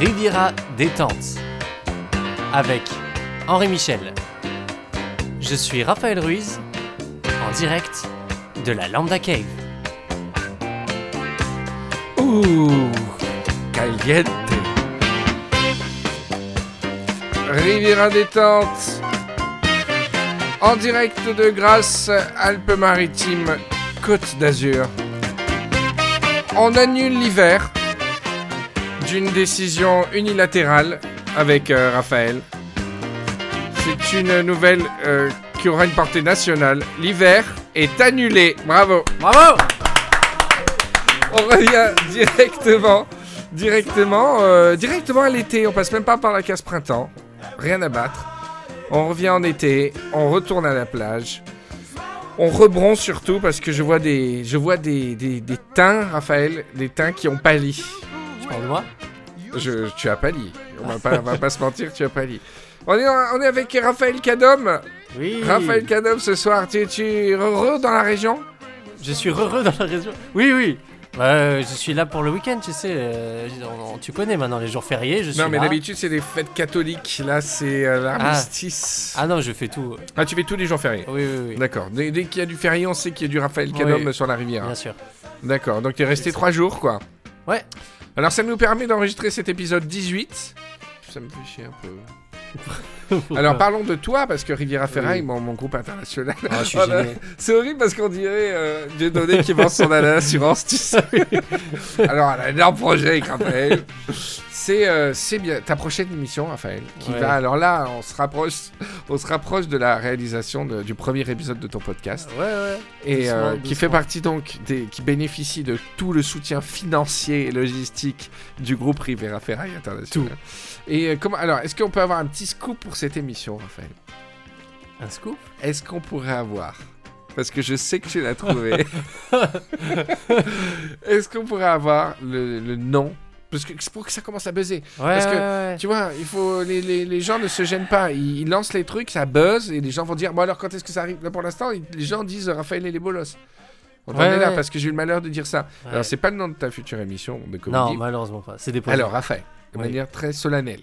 Riviera détente avec Henri Michel. Je suis Raphaël Ruiz en direct de la Lambda Cave. Ouh, caliente. Riviera détente. En direct de Grasse, Alpes-Maritimes, Côte d'Azur. On annule l'hiver d'une décision unilatérale avec euh, Raphaël. C'est une nouvelle euh, qui aura une portée nationale. L'hiver est annulé. Bravo. Bravo On revient directement, directement, euh, directement à l'été. On passe même pas par la case printemps. Rien à battre. On revient en été. On retourne à la plage. On rebronze surtout parce que je vois des, je vois des, des, des teints, Raphaël, des teints qui ont pâli. Moi Je, tu as pâli. On va pas, on va pas se mentir, tu as pâli. On est, on est avec Raphaël Cadom. Oui. Raphaël Cadom ce soir. Tu, tu es heureux dans la région? Je suis heureux dans la région. Oui, oui. Je suis là pour le week-end, tu sais. euh, on- on- tu connais maintenant les jours fériés. Je suis Non, mais d'habitude c'est des fêtes catholiques. Là, c'est euh, l'armistice. Ah non, je fais tout. Ah, tu fais tous les jours fériés Oui, oui, oui. D'accord. Dès, dès qu'il y a du férié, on sait qu'il y a du Raphaël Cadom Oui. sur la rivière. Bien sûr. D'accord. Donc, tu es resté trois jours, quoi. Ouais. Alors, ça nous permet d'enregistrer cet épisode 18. Ça me fait chier un peu. Alors, parlons de toi, parce que Riviera Ferraille, Oui. mon, mon groupe international. Ah, Oh. C'est horrible parce qu'on dirait euh, Dieudonné qui vend son assurance, tu sais. Alors, elle a un énorme projet avec Raphaël. C'est euh, c'est bien ta prochaine émission, Raphaël, qui Ouais. va. Alors là, on se rapproche, on se rapproche de la réalisation de- du premier épisode de ton podcast Ouais, ouais. et euh, Doucement, qui fait partie donc des, qui bénéficie de tout le soutien financier et logistique du groupe Rivera Ferraille International. Et euh, comment Alors, est-ce qu'on peut avoir un petit scoop pour cette émission, Raphaël? Un scoop? Est-ce qu'on pourrait avoir? Parce que je sais que tu l'as trouvé. Est-ce qu'on pourrait avoir le, le nom Parce que c'est pour que ça commence à buzzer. Ouais, Parce que- ouais, ouais. Tu vois, il faut les, les- les gens ne se gênent pas. Ils, ils lancent les trucs, ça buzz et les gens vont dire bon alors quand est-ce que ça arrive? Là pour l'instant, les gens disent Raphaël et les bolos. On en est là parce que j'ai eu le malheur de dire ça. Alors c'est pas le nom de ta future émission de Non, comédie. malheureusement pas. C'est des points. alors Raphaël, de Oui. manière très solennelle.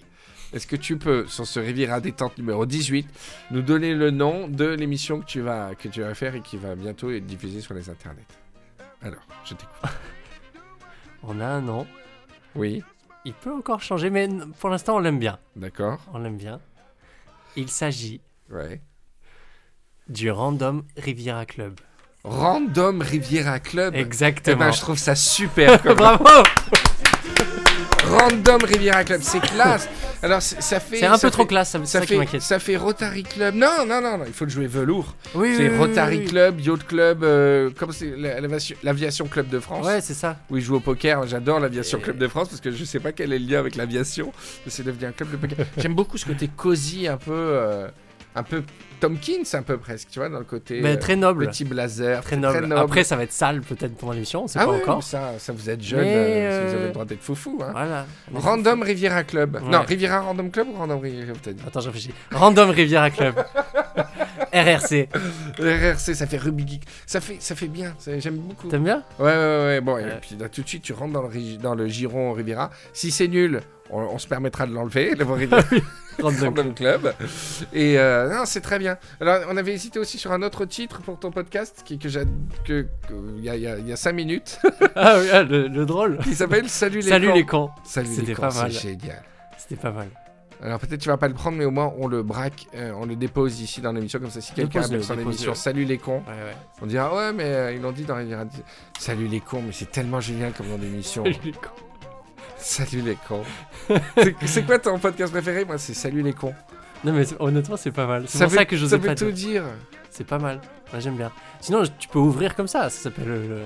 Est-ce que tu peux, sur ce Riviera détente numéro 18, nous donner le nom de l'émission que tu vas que tu vas faire et qui va bientôt être diffusée sur les internets? Alors, je t'écoute. On a un nom. Oui, Il peut encore changer, mais pour l'instant, on l'aime bien. d'accord. On l'aime bien. Il s'agit Ouais. du Random Riviera Club. Random Riviera Club. Eh Exactement. ben, je trouve ça super. comme- Bravo Random Riviera Club, c'est classe. Alors, c'est- ça fait. C'est un peu trop fait- classe, ça, fait, ça fait Rotary Club. Non, non, non, non, il faut le jouer velours. Oui, c'est oui, Rotary oui. Club, Yacht Club, euh, comme c'est la- l'aviation Club de France. Ouais, c'est ça. où il joue au poker. J'adore l'aviation Et- club de France parce que je sais pas quel est le lien avec l'aviation. mais C'est devenu un club de poker. J'aime beaucoup ce côté cosy, un peu, euh, un peu Tomkins, un peu presque, tu vois, dans le côté Mais euh, très noble. petit blazer, Très noble. Après, ça va être sale peut-être pendant l'émission, on sait ah pas ouais, encore. ça, ça vous êtes jeune, euh, si vous euh, avez le droit d'être foufou. Hein. Voilà. Random Riviera Club. Ouais. Non, Riviera Random Club ou Random Riviera Club, dit Attends, je réfléchis. Random Riviera Club. RRC. RRC, ça fait Ruby Geek. Ça fait, ça fait bien, j'aime beaucoup. T'aimes bien? Ouais, ouais, ouais, ouais. Bon, et puis là, tout de suite, tu rentres dans le, ri- dans le giron Riviera. Si c'est nul, on, on se permettra de l'enlever, le Riviera Random. Random Club. Et euh, non, c'est très bien. Alors, on avait hésité aussi sur un autre titre pour ton podcast, qui, que j'ai, que, il y a, y a- y a cinq minutes, Ah oui, ah, le, le drôle. qui s'appelle Salut les Salut les. Salut les C'était cons, pas c'est mal. génial. C'était pas mal. Alors peut-être tu vas pas le prendre, mais au moins on le braque, euh, on le dépose ici dans l'émission, comme ça si quelqu'un appelle son émission Salut les cons, Ouais, ouais. on dira ouais mais euh, ils l'ont dit dans Riviera. Salut les cons, mais c'est tellement génial comme nom d'émission. Salut les cons. Salut les cons. c'est, c'est quoi ton podcast préféré? Moi c'est Salut les cons. Non, mais honnêtement, c'est pas mal. C'est pour veut- ça que je Ça pas veut tout dire. dire. C'est pas mal. Moi, j'aime bien. Sinon, tu peux ouvrir comme ça. Ça s'appelle le, le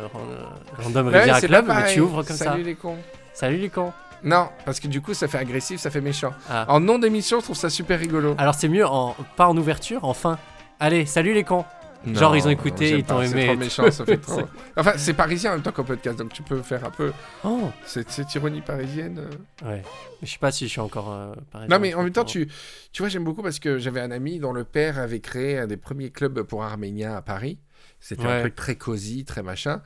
Random Ouais, Riviera c'est Club, mais tu ouvres comme Salut ça. les cons. Salut les cons. Non, parce que du coup ça fait agressif, ça fait méchant. Ah. En nom d'émission, je trouve ça super rigolo. Alors, c'est mieux en pas en ouverture, en fin. Allez, salut les cons. Genre, ils ont écouté, ils t'ont aimé C'est trop méchant, ça fait trop. Enfin, c'est parisien en même temps qu'un podcast, donc tu peux faire un peu Oh cette, cette ironie parisienne. euh. Ouais. Je sais pas si je suis encore euh, pareil. Non, mais en même temps, tu, tu vois, j'aime beaucoup parce que j'avais un ami dont le père avait créé un des premiers clubs pour Arméniens à Paris. C'était un truc très cosy, très machin.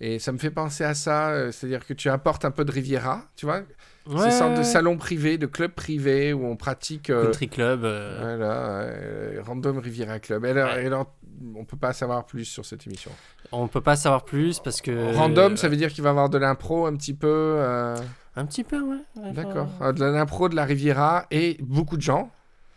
Et ça me fait penser à ça, euh, c'est-à-dire que tu apportes un peu de Riviera, tu vois Ouais, Ces sortes de salons privés, de clubs privés où on pratique. euh, Country Club. euh, Voilà, euh, Random Riviera Club. Et alors, Ouais. et alors, on peut pas savoir plus sur cette émission. On peut pas savoir plus parce que. Random, ça veut dire qu'il va y avoir de l'impro un petit peu. euh, Un petit peu, ouais. D'accord. Euh, De l'impro, de la Riviera et beaucoup de gens.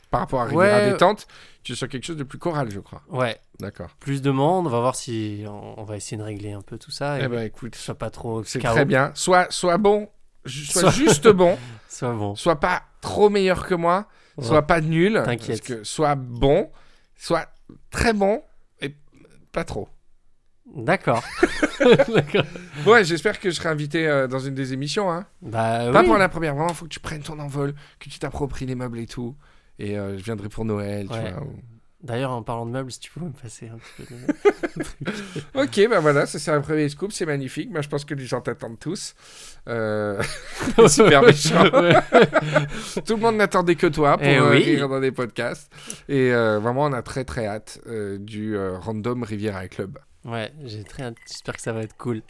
Par rapport à Riviera Ouais. Détente, tu es sur quelque chose de plus choral, je crois. Ouais, D'accord. plus de monde. On va voir si on, on va essayer de régler un peu tout ça. Et Eh ben que écoute, ce soit pas trop c'est très bien. Sois, sois bon, Sois- juste bon, Soit bon. sois pas trop meilleur que moi, Ouais. sois pas nul. Parce que Sois bon, sois très bon et pas trop. D'accord. D'accord. Ouais, j'espère que je serai invité euh, dans une des émissions. Hein. Bah Pas oui. pour la première, vraiment, faut que tu prennes ton envol, que tu t'appropries les meubles et tout. Et euh, je viendrai pour Noël, tu vois. ou- D'ailleurs, en parlant de meubles, si tu pouvais me passer un petit peu de... Ok, bah voilà, ça c'est un premier scoop, c'est magnifique. Moi, je pense que les gens t'attendent tous. Euh, Super méchant. Tout le monde n'attendait que toi pour Eh euh, oui. rire dans des podcasts. Et euh, vraiment, on a très très hâte euh, du Random Riviera Club. Ouais, j'ai très hâte. J'espère que ça va être cool.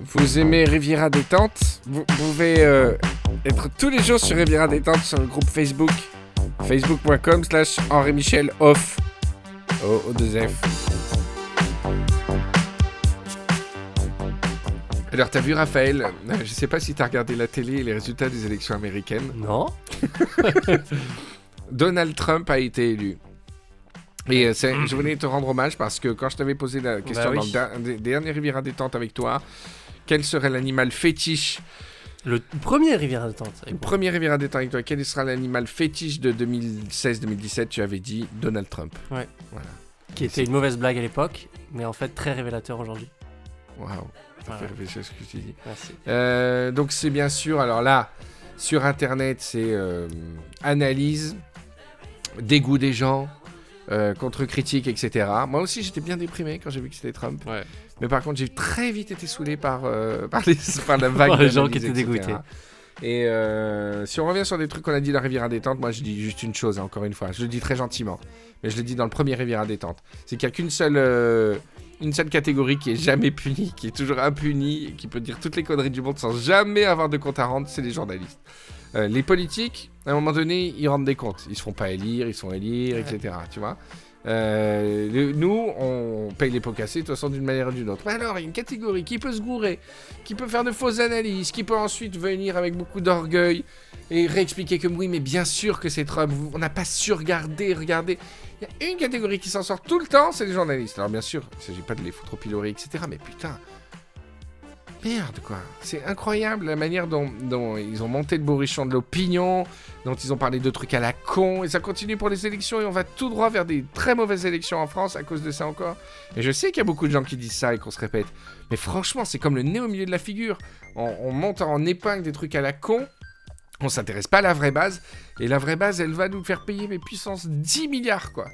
Vous aimez Riviera Détente? Vous pouvez euh, être tous les jours sur Riviera Détente sur le groupe Facebook. Facebook.com slash Henri Michel off. O, o 2 F. Alors, t'as vu Raphaël euh, Je sais pas si t'as regardé la télé et les résultats des élections américaines. Non Donald Trump a été élu. Et euh, c'est- je voulais te rendre hommage parce que quand je t'avais posé la question Bah dans oui. le derniers Riviera Détente avec toi, quel serait l'animal fétiche? Le premier Rivière Détente. Le premier Riviera Détente avec toi, quel sera l'animal fétiche de 2016-2017 Tu avais dit Donald Trump. Qui était une mauvaise blague à l'époque, mais en fait très révélateur aujourd'hui. Waouh, ça Voilà. fait réfléchir ce que tu dis. Merci. Euh, donc c'est bien sûr, alors là, sur Internet, c'est euh, analyse, dégoût des gens, euh, contre-critique, etc. Moi aussi, j'étais bien déprimé quand j'ai vu que c'était Trump. Ouais. Mais par contre, j'ai très vite été saoulé par, euh, par, les, par la vague les gens qui étaient dégoûtés. Et euh, si on revient sur des trucs qu'on a dit dans Riviera Détente, moi je dis juste une chose, hein, encore une fois. Je le dis très gentiment, mais je le dis dans le premier Riviera Détente. C'est qu'il n'y a qu'une seule, une seule catégorie qui est jamais punie, qui est toujours impunie, qui peut dire toutes les conneries du monde sans jamais avoir de compte à rendre, c'est les journalistes. Euh, les politiques, à un moment donné, ils rendent des comptes. Ils se font pas élire, ils sont élire, Ouais. etc. Tu vois Euh, le- nous, on paye les pots cassés de toute façon d'une manière ou d'une autre. Mais alors, il y a une catégorie qui peut se gourer, qui peut faire de fausses analyses, qui peut ensuite venir avec beaucoup d'orgueil et réexpliquer que oui, mais bien sûr que c'est Trump, on n'a pas su regarder, regarder. Il y a une catégorie qui s'en sort tout le temps, c'est les journalistes. Alors bien sûr, il ne s'agit pas de les foutre au pilori, etc. Mais putain, merde quoi. C'est incroyable la manière dont, ils ont monté le bourrichon de l'opinion, dont ils ont parlé de trucs à la con, et ça continue pour les élections, et on va tout droit vers des très mauvaises élections en France à cause de ça encore. Et je sais qu'il y a beaucoup de gens qui disent ça et qu'on se répète, mais franchement, c'est comme le nez au milieu de la figure. On monte en épingle des trucs à la con, on s'intéresse pas à la vraie base, et la vraie base, elle va nous faire payer, mais puissance 10 milliards, quoi.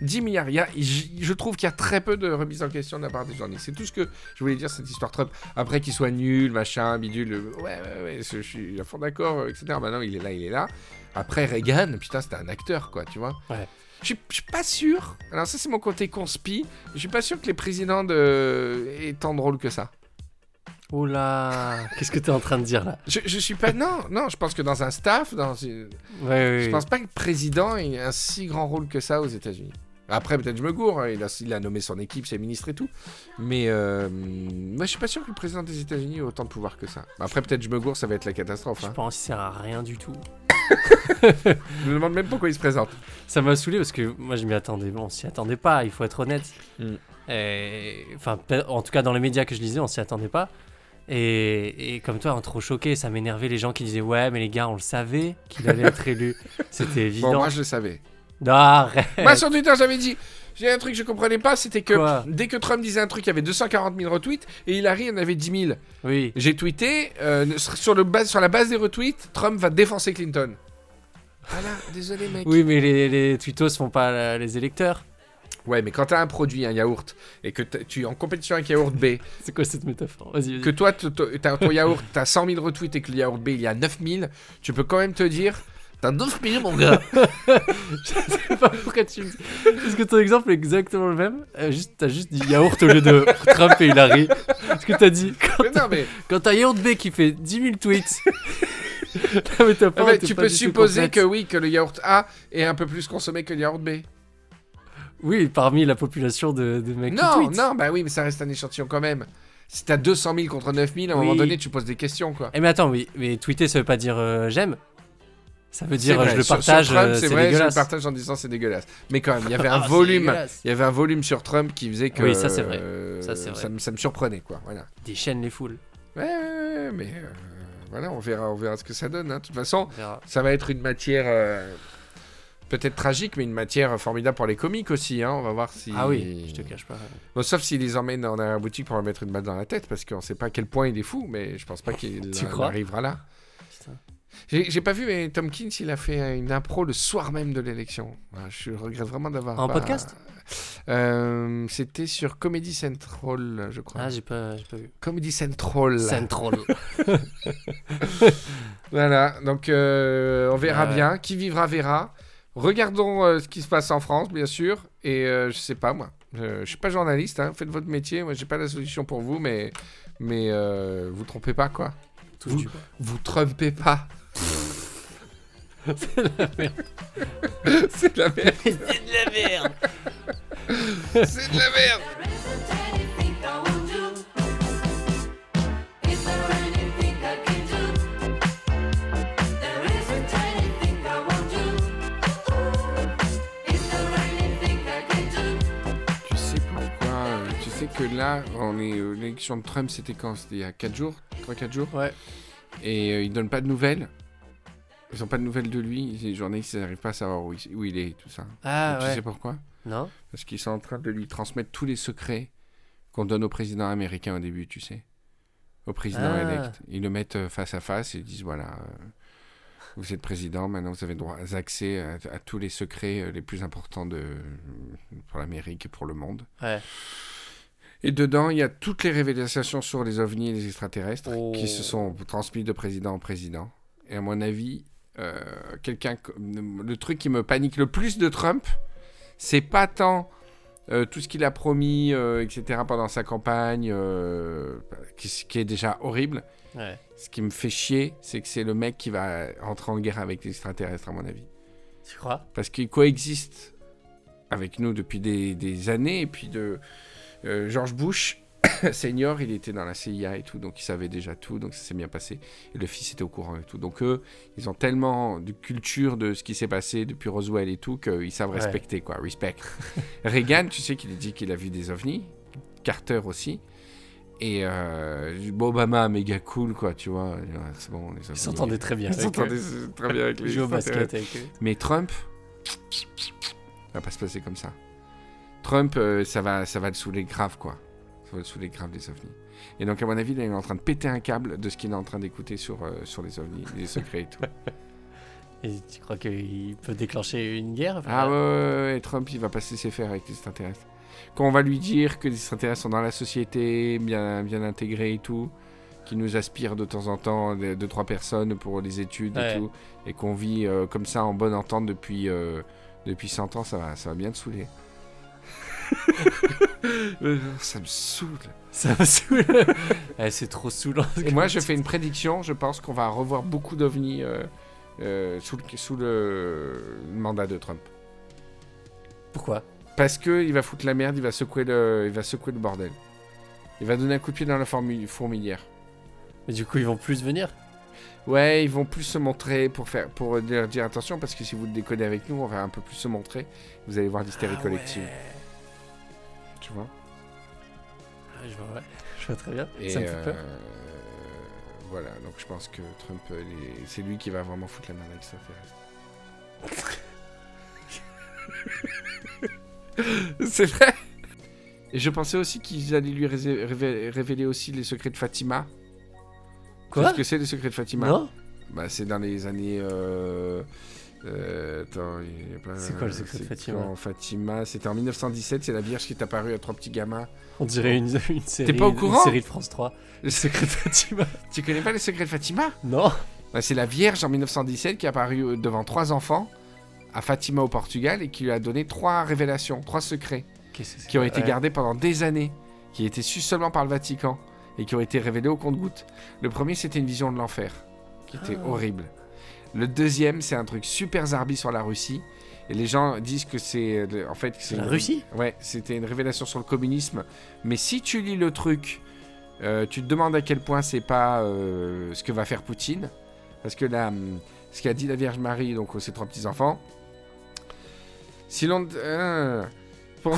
10 milliards. Il y a, je, je trouve qu'il y a très peu de remise en question de la part des journalistes. C'est tout ce que je voulais dire, cette histoire Trump. Après qu'il soit nul, machin, bidule, ouais, ouais, ouais, je, je suis à fond d'accord, euh, etc. Maintenant, il est là, il est là. Après, Reagan, putain, c'était un acteur, quoi, tu vois. Ouais. Je suis- pas sûr. Alors, ça, c'est mon côté conspi. Je suis pas sûr que les présidents de... aient tant drôle que ça. Oula, qu'est-ce que t'es en train de dire là? Je, je suis pas. Non, non, je pense que dans un staff, dans une- Ouais, ouais, Je ouais. pense pas que le président ait un si grand rôle que ça aux États-Unis. Après, peut-être je me gourre, hein, il a, il a nommé son équipe, ses ministres et tout. Mais euh, moi, je suis pas sûr que le président des États-Unis ait autant de pouvoir que ça. Après, peut-être je me gourre, ça va être la catastrophe. Je Hein. pense ça sert à rien du tout. Je me demande même pourquoi il se présente. Ça m'a saoulé parce que moi je m'y attendais. Bon, on s'y attendait pas, il faut être honnête. Mm. Et- Enfin, en tout cas dans les médias que je lisais, on s'y attendait pas. Et, et comme toi, trop choqué, ça m'énervait les gens qui disaient Ouais, mais les gars, on le savait qu'il allait être élu. C'était évident. Bon, moi, je le savais. Non, arrête Moi, sur Twitter, j'avais dit. J'ai un truc que je comprenais pas, c'était que Quoi dès que Trump disait un truc, il y avait 240 000 retweets et Hillary en avait 10 000. Oui, J'ai tweeté euh, sur, le base, sur la base des retweets, Trump va défoncer Clinton. Voilà, désolé mec. oui, mais les, les tweetos font pas les électeurs. Ouais, mais quand t'as un produit, un yaourt, et que t'as- tu es en compétition avec yaourt B, C'est quoi cette métaphore? Vas-y, vas-y. que toi, t'as ton yaourt, t'as 100 000 retweets et que le yaourt B, il y a 9 000, tu peux quand même te dire, T'as 9 millions, mon gars. Je sais pas pourquoi tu me dis. Parce que ton exemple est exactement le même? Euh, juste, t'as juste dit yaourt au lieu de Trump et Hillary. Parce que t'as dit. Quand, Mais non, mais quand t'as Yaourt B qui fait 10 000 tweets. non, mais t'as pas, tu pas peux supposer que oui, que le yaourt A est un peu plus consommé que le yaourt B. Oui, parmi la population de, de mecs qui Non, tweetent. non, bah oui, mais ça reste un échantillon quand même. Si t'as 200 000 contre 9 000, à un Oui. moment donné, tu poses des questions, quoi. Eh, mais attends, oui, mais tweeter ça veut pas dire euh, j'aime. Ça veut dire euh, vrai, je le partage, euh, c'est vrai, je le dégueulasse. partage en disant c'est dégueulasse. Mais quand même, il y avait un Ah, volume, dégueulasse. il y avait un volume sur Trump qui faisait que Oui, ça, c'est vrai. euh, Ça, vrai. me, ça me surprenait quoi. Voilà. Déchaîne les foules. Ouais, ouais, ouais, mais euh, voilà, on verra, on verra ce que ça donne. hein. De toute façon, ça va être une matière euh, peut-être tragique, mais une matière formidable pour les comiques aussi. Hein. On va voir si. Ah oui, je te cache pas. Bon, sauf s'il les emmène en arrière boutique pour leur mettre une balle dans la tête, parce qu'on sait pas à quel point il est fou, mais je pense pas qu'il arrivera là. J'ai pas vu, mais Tomkins, il a fait une impro le soir même de l'élection. Je regrette vraiment d'avoir. En pas- podcast Euh, C'était sur Comedy Central, je crois. Ah, j'ai pas, pas vu. Comedy Central. Central. Voilà, donc euh, on verra bien. Qui vivra, verra. Regardons euh, ce qui se passe en France, bien sûr. Et euh, je sais pas, moi. Je, je suis pas journaliste, hein. faites votre métier. Moi, j'ai pas la solution pour vous, mais, mais euh, vous trompez pas, quoi. Touche Vous- du bois. Vous trompez pas. C'est la merde. C'est de la merde. C'est de la merde. C'est de la merde. Que là, on est euh, l'élection de Trump, c'était quand? C'était il y a 4 jours? 3-4 jours? Ouais. Et euh, ils donnent pas de nouvelles. Ils ont pas de nouvelles de lui. Les journalistes, ils n'arrivent pas à savoir où il, où il est et tout ça. Ah tu sais pourquoi? Non Parce qu'ils sont en train de lui transmettre tous les secrets qu'on donne au président américain au début, tu sais. Au président Ah. élect. Ils le mettent euh, face à face et ils disent voilà, euh, vous êtes président, maintenant vous avez droit à accès à, à tous les secrets les plus importants de, pour l'Amérique et pour le monde. Ouais. Et dedans, il y a toutes les révélations sur les ovnis et les extraterrestres Oh. qui se sont transmis de président en président. Et à mon avis, euh, quelqu'un, le truc qui me panique le plus de Trump, c'est pas tant euh, tout ce qu'il a promis, euh, etc. pendant sa campagne, qui, qui est déjà horrible. Ouais. Ce qui me fait chier, c'est que c'est le mec qui va entrer en guerre avec les extraterrestres, à mon avis. Tu crois? Parce qu'il coexiste avec nous depuis des, des années. Et puis de euh, George Bush senior, il était dans la CIA et tout, donc il savait déjà tout, donc ça s'est bien passé. Et le fils était au courant et tout. Donc eux, ils ont tellement de culture de ce qui s'est passé depuis Roswell et tout qu'ils savent Ouais. respecter, quoi. Respect. Reagan, tu sais qu'il a dit qu'il a vu des ovnis. Carter aussi. Et euh, Obama, méga cool, quoi, tu vois. C'est bon, les ovnis. Ils s'entendaient très bien. Ils s'entendaient très bien avec les Ils jouent au extraterrestres. basket avec eux. Mais Trump, ça va pas se passer comme ça. Trump, euh, ça, va, ça va le saouler grave, quoi. Ça va le saouler grave, les ovnis. Et donc, à mon avis, là, il est en train de péter un câble de ce qu'il est en train d'écouter sur, euh, sur les ovnis, les secrets et tout. Et tu crois qu'il peut déclencher une guerre ah ouais, ouais, ouais, Trump, il va pas se laisser faire avec les extraterrestres. Quand on va lui dire que les extraterrestres sont dans la société, bien, bien intégrés et tout, qui nous aspirent de temps en temps, de, deux, trois personnes pour les études Ouais. et tout, et qu'on vit euh, comme ça en bonne entente depuis, euh, depuis 100 ans, ça va, ça va bien te saouler. Ça me saoule. Ça me saoule. Eh, c'est trop saoulant. Et moi, je fais une prédiction. Je pense qu'on va revoir beaucoup d'ovnis euh, euh, sous, le, sous le mandat de Trump. Pourquoi? Parce que il va foutre la merde, il va secouer le, il va secouer le bordel. Il va donner un coup de pied dans la fourmilière. Mais du coup, ils vont plus venir? Ouais, ils vont plus se montrer pour faire, pour leur dire attention parce que si vous décodez avec nous, on va un peu plus se montrer. Vous allez voir l'hystérie Ah collective, ouais. Tu vois. Ah, je vois, ouais. Je vois très bien. Et ça me fait peur. euh, voilà, donc je pense que Trump, euh, est- c'est lui qui va vraiment foutre la merde avec ça. c'est vrai. Et je pensais aussi qu'ils allaient lui révéler aussi les secrets de Fatima. Quoi? Tu sais ce que c'est les secrets de Fatima? Non Bah, c'est dans les années. Euh... euh, attends, il y a pas- C'est quoi le secret de Fatima Fatima, c'était en 1917, c'est la Vierge qui est apparue à trois petits gamins. On dirait une, une série, pas au une courant série de France 3. Le secret de Fatima. Tu connais pas les secrets de Fatima? Non Bah, c'est la Vierge en 1917 qui est apparue euh, devant trois enfants à Fatima au Portugal et qui lui a donné trois révélations, trois secrets c'est qui ont été Ouais. gardés pendant des années, qui étaient su seulement par le Vatican et qui ont été révélés au compte-gouttes. Le premier, c'était une vision de l'enfer, qui était Ah. horrible. Le deuxième, c'est un truc super zarbi sur la Russie. Et les gens disent que c'est. euh, En fait, c'est La une- Russie? Ouais, c'était une révélation sur le communisme. Mais si tu lis le truc, euh, tu te demandes à quel point c'est pas euh, ce que va faire Poutine. Parce que là, hum, ce qu'a dit la Vierge Marie, donc aux ses trois petits-enfants. Si l'on. euh, pour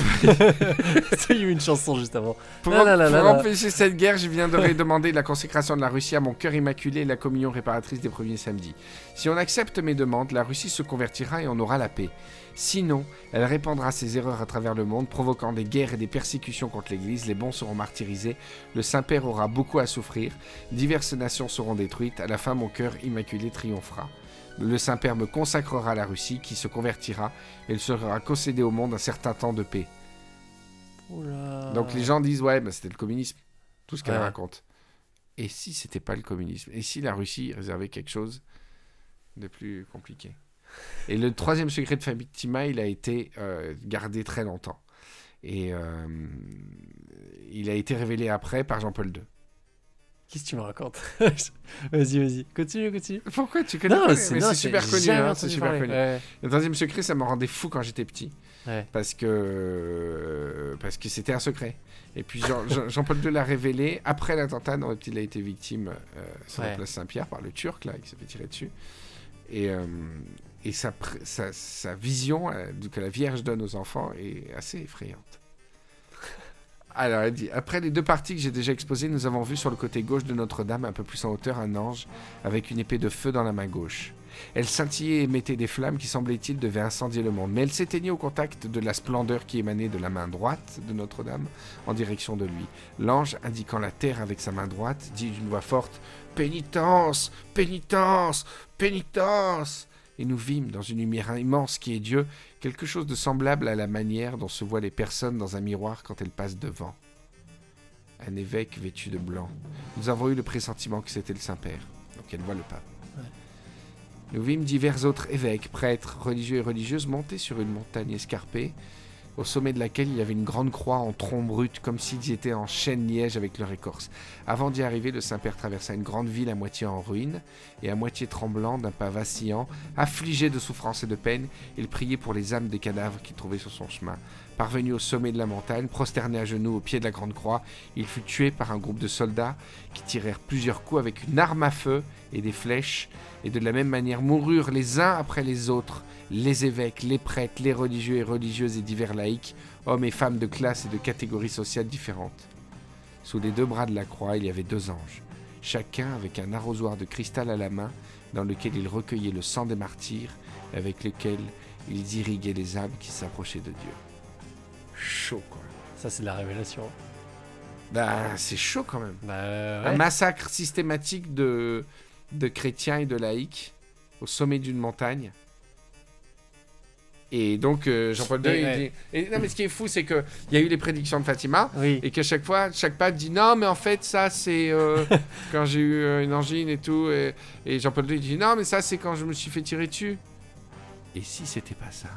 Il y a eu une chanson juste avant. pour, là là pour là là. empêcher cette guerre, je viendrai demander la consécration de la Russie à mon cœur immaculé et la communion réparatrice des premiers samedis. Si on accepte mes demandes, la Russie se convertira et on aura la paix. Sinon, elle répandra ses erreurs à travers le monde, provoquant des guerres et des persécutions contre l'Église. Les bons seront martyrisés, le Saint-Père aura beaucoup à souffrir, diverses nations seront détruites. À la fin, mon cœur immaculé triomphera. Le Saint-Père me consacrera à la Russie, qui se convertira, et il sera concédé au monde un certain temps de paix. Oula. Donc les gens disent ouais, bah, c'était le communisme, tout ce qu'elle Ouais. raconte. Et si c'était pas le communisme? Et si la Russie réservait quelque chose de plus compliqué? Et le troisième secret de Fatima, il a été euh, gardé très longtemps. Et euh, il a été révélé après par Jean-Paul II. Qu'est-ce que tu me racontes Vas-y, vas-y. Continue, continue. Pourquoi tu connais Non, c'est super connu. hein, c'est super parler. connu. Ouais. Le troisième secret, ça me rendait fou quand j'étais petit. Ouais. Parce que euh, parce que c'était un secret. Et puis Jean- Jean- Jean-Paul II l'a révélé après l'attentat dont il a été victime euh, sur la place Saint-Pierre par le Turc là qui s'est fait tirer dessus. Et euh, et sa, sa, sa vision euh, que la Vierge donne aux enfants est assez effrayante. Alors, elle dit Après les deux parties que j'ai déjà exposées, nous avons vu sur le côté gauche de Notre-Dame, un peu plus en hauteur, un ange avec une épée de feu dans la main gauche. Elle scintillait et émettait des flammes qui, semblait-il, devaient incendier le monde. Mais elle s'éteignait au contact de la splendeur qui émanait de la main droite de Notre-Dame en direction de lui. L'ange, indiquant la terre avec sa main droite, dit d'une voix forte Pénitence Pénitence Pénitence Et nous vîmes, dans une lumière immense qui est Dieu, quelque chose de semblable à la manière dont se voient les personnes dans un miroir quand elles passent devant. Un évêque vêtu de blanc. Nous avons eu le pressentiment que c'était le Saint-Père. Donc elle voit le pape. Nous vîmes divers autres évêques, prêtres, religieux et religieuses monter sur une montagne escarpée, au sommet de laquelle il y avait une grande croix en tronc brut, comme s'ils étaient en chêne-liège avec leur écorce. Avant d'y arriver, le Saint-Père traversa une grande ville à moitié en ruine et à moitié tremblant d'un pas vacillant, affligé de souffrance et de peine, il priait pour les âmes des cadavres qu'il trouvait sur son chemin. Parvenu au sommet de la montagne, prosterné à genoux au pied de la grande croix, il fut tué par un groupe de soldats qui tirèrent plusieurs coups avec une arme à feu et des flèches, et de la même manière moururent les uns après les autres, les évêques, les prêtres, les religieux et religieuses et divers laïcs, hommes et femmes de classes et de catégories sociales différentes. Sous les deux bras de la croix, il y avait deux anges, chacun avec un arrosoir de cristal à la main, dans lequel ils recueillaient le sang des martyrs, et avec lequel ils irriguaient les âmes qui s'approchaient de Dieu. Chaud, quoi. Ça, c'est de la révélation. Bah, c'est chaud quand même. Bah, Un ouais. massacre systématique de, de chrétiens et de laïcs au sommet d'une montagne. Et donc, euh, Jean-Paul II, il dit... Et, non, mais ce qui est fou, c'est qu'il y a eu les prédictions de Fatima, Oui. et qu'à chaque fois, chaque pape dit non, mais en fait, ça, c'est euh, quand j'ai eu euh, une angine et tout. Et, et Jean-Paul II, il dit non, mais ça, c'est quand je me suis fait tirer dessus. Et si c'était pas ça?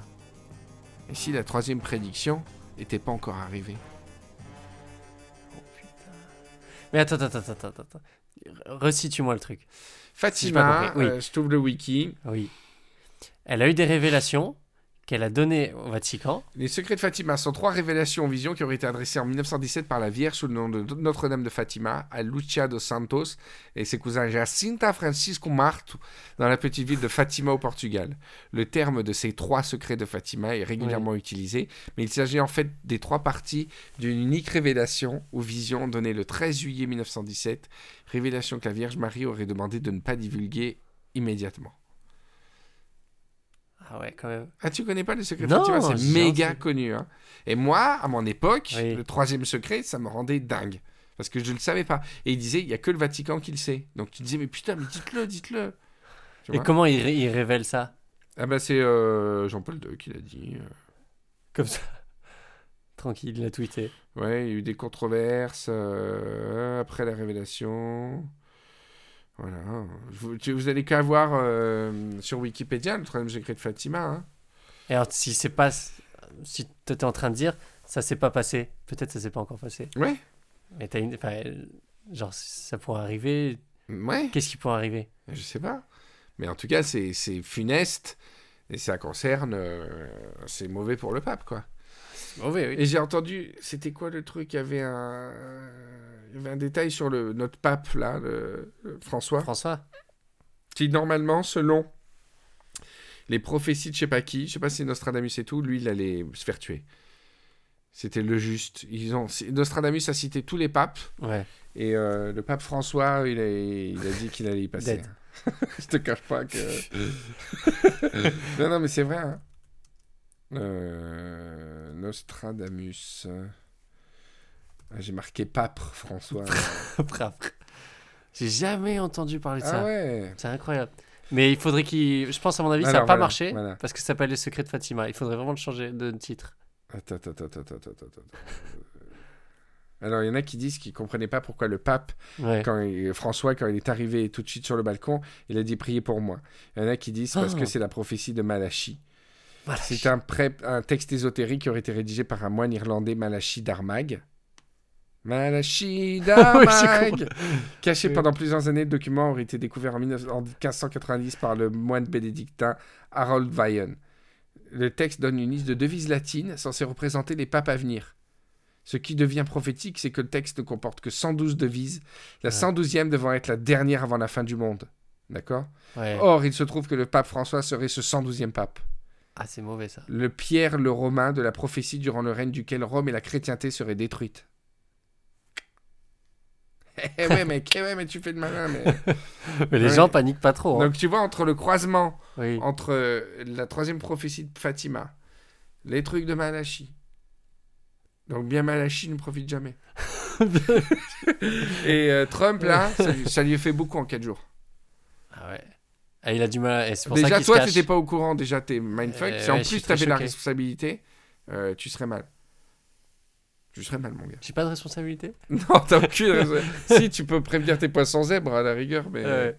Et si la troisième prédiction n'était pas encore arrivée? Mais attends, attends, attends, attends, attends. Resitue-moi le truc. Fatima, oui. euh, je trouve le wiki. Oui. Elle a eu des révélations qu'elle a données au Vatican. Les secrets de Fatima sont trois révélations en vision qui auraient été adressées en 1917 par la Vierge sous le nom de Notre-Dame de Fatima à Lucia dos Santos et ses cousins Jacinta Francisco Marto dans la petite ville de Fatima au Portugal. Le terme de ces trois secrets de Fatima est régulièrement utilisé, mais il s'agit en fait des trois parties d'une unique révélation ou vision donnée le 13 juillet 1917, révélation que la Vierge Marie aurait demandé de ne pas divulguer immédiatement. Ah ouais, quand même. Ah, tu connais pas le secret Non, Fatima C'est méga connu. Hein. Et moi, à mon époque, Oui. le troisième secret, ça me rendait dingue. Parce que je ne le savais pas. Et il disait, il y a que le Vatican qui le sait. Donc tu disais, mais putain, mais dites-le, dites-le. Et comment il, ré- il révèle ça? Ah bah c'est euh, Jean-Paul II qui l'a dit. euh. Comme ça. Tranquille, il a tweeté. Ouais, il y a eu des controverses euh, après la révélation. Voilà. Vous, tu- vous allez qu'à voir euh, sur Wikipédia le troisième secret de Fatima. hein. Et alors, si c'est pas. Si tu étais en train de dire, ça s'est pas passé, peut-être ça s'est pas encore passé. Ouais. Mais t'as une. enfin, genre, ça pourrait arriver. Ouais. Qu'est-ce qui pourrait arriver? Je sais pas. Mais en tout cas, c'est c'est funeste. Et ça concerne. euh, c'est mauvais pour le pape, quoi. Oui. Et j'ai entendu. C'était quoi le truc? Il y avait un. Il y avait un détail sur le, notre pape, là, le- le François. François qui normalement, selon les prophéties de je sais pas qui, je sais pas si Nostradamus et tout, lui, il allait se faire tuer. C'était le juste. Ils ont... Nostradamus a cité tous les papes, Ouais. et euh, le pape François, il a, il a dit qu'il allait y passer. Je te cache pas que... non, non, mais c'est vrai. hein. Euh, Nostradamus. Ah, J'ai marqué pape François. J'ai jamais entendu parler de ça. ah ouais C'est incroyable. Mais il faudrait qu'il. Je pense, à mon avis, ça n'a pas marché voilà. parce que ça s'appelle Les Secrets de Fatima. Il faudrait vraiment le changer de titre. Attends, attends, attends. Alors, il y en a qui disent qu'ils comprenaient pas pourquoi le pape, Ouais. quand il- François, quand il est arrivé tout de suite sur le balcon, il a dit priez pour moi. Il y en a qui disent parce Oh. que c'est la prophétie de Malachi. C'est un, texte ésotérique qui aurait été rédigé par un moine irlandais, Malachi d'Armagh. Malachi d'Armagh Caché Oui. pendant plusieurs années, le document aurait été découvert en, 19 en 1590 par le moine bénédictin Harold Vayen. Le texte donne une liste de devises latines censées représenter les papes à venir. Ce qui devient prophétique, c'est que le texte ne comporte que 112 devises, la Ouais. 112e devant être la dernière avant la fin du monde. D'accord? Ouais. Or, il se trouve que le pape François serait ce 112e pape. Ah, c'est mauvais ça. Le Pierre le Romain de la prophétie durant le règne duquel Rome et la chrétienté seraient détruites. Eh ouais, mec, eh ouais, mais tu fais le malin, mais... Mais les Ouais. gens paniquent pas trop. hein. Donc tu vois, entre le croisement, Oui. entre euh, la troisième prophétie de Fatima, les trucs de Malachi, donc bien Malachi ne profite jamais. Et euh, Trump, là, ça, lui- ça lui a fait beaucoup en 4 jours. Ah ouais. Ah, il a du mal. Et pour ça Déjà, se toi, t'étais pas au courant, déjà, t'es mindfuck. Euh, si en ouais, suis plus t'avais la responsabilité, euh, tu serais mal. Tu serais mal, mon gars. J'ai pas de responsabilité? Non, t'as aucune raison. si, tu peux prévenir tes poissons zèbres à la rigueur, mais. Ouais.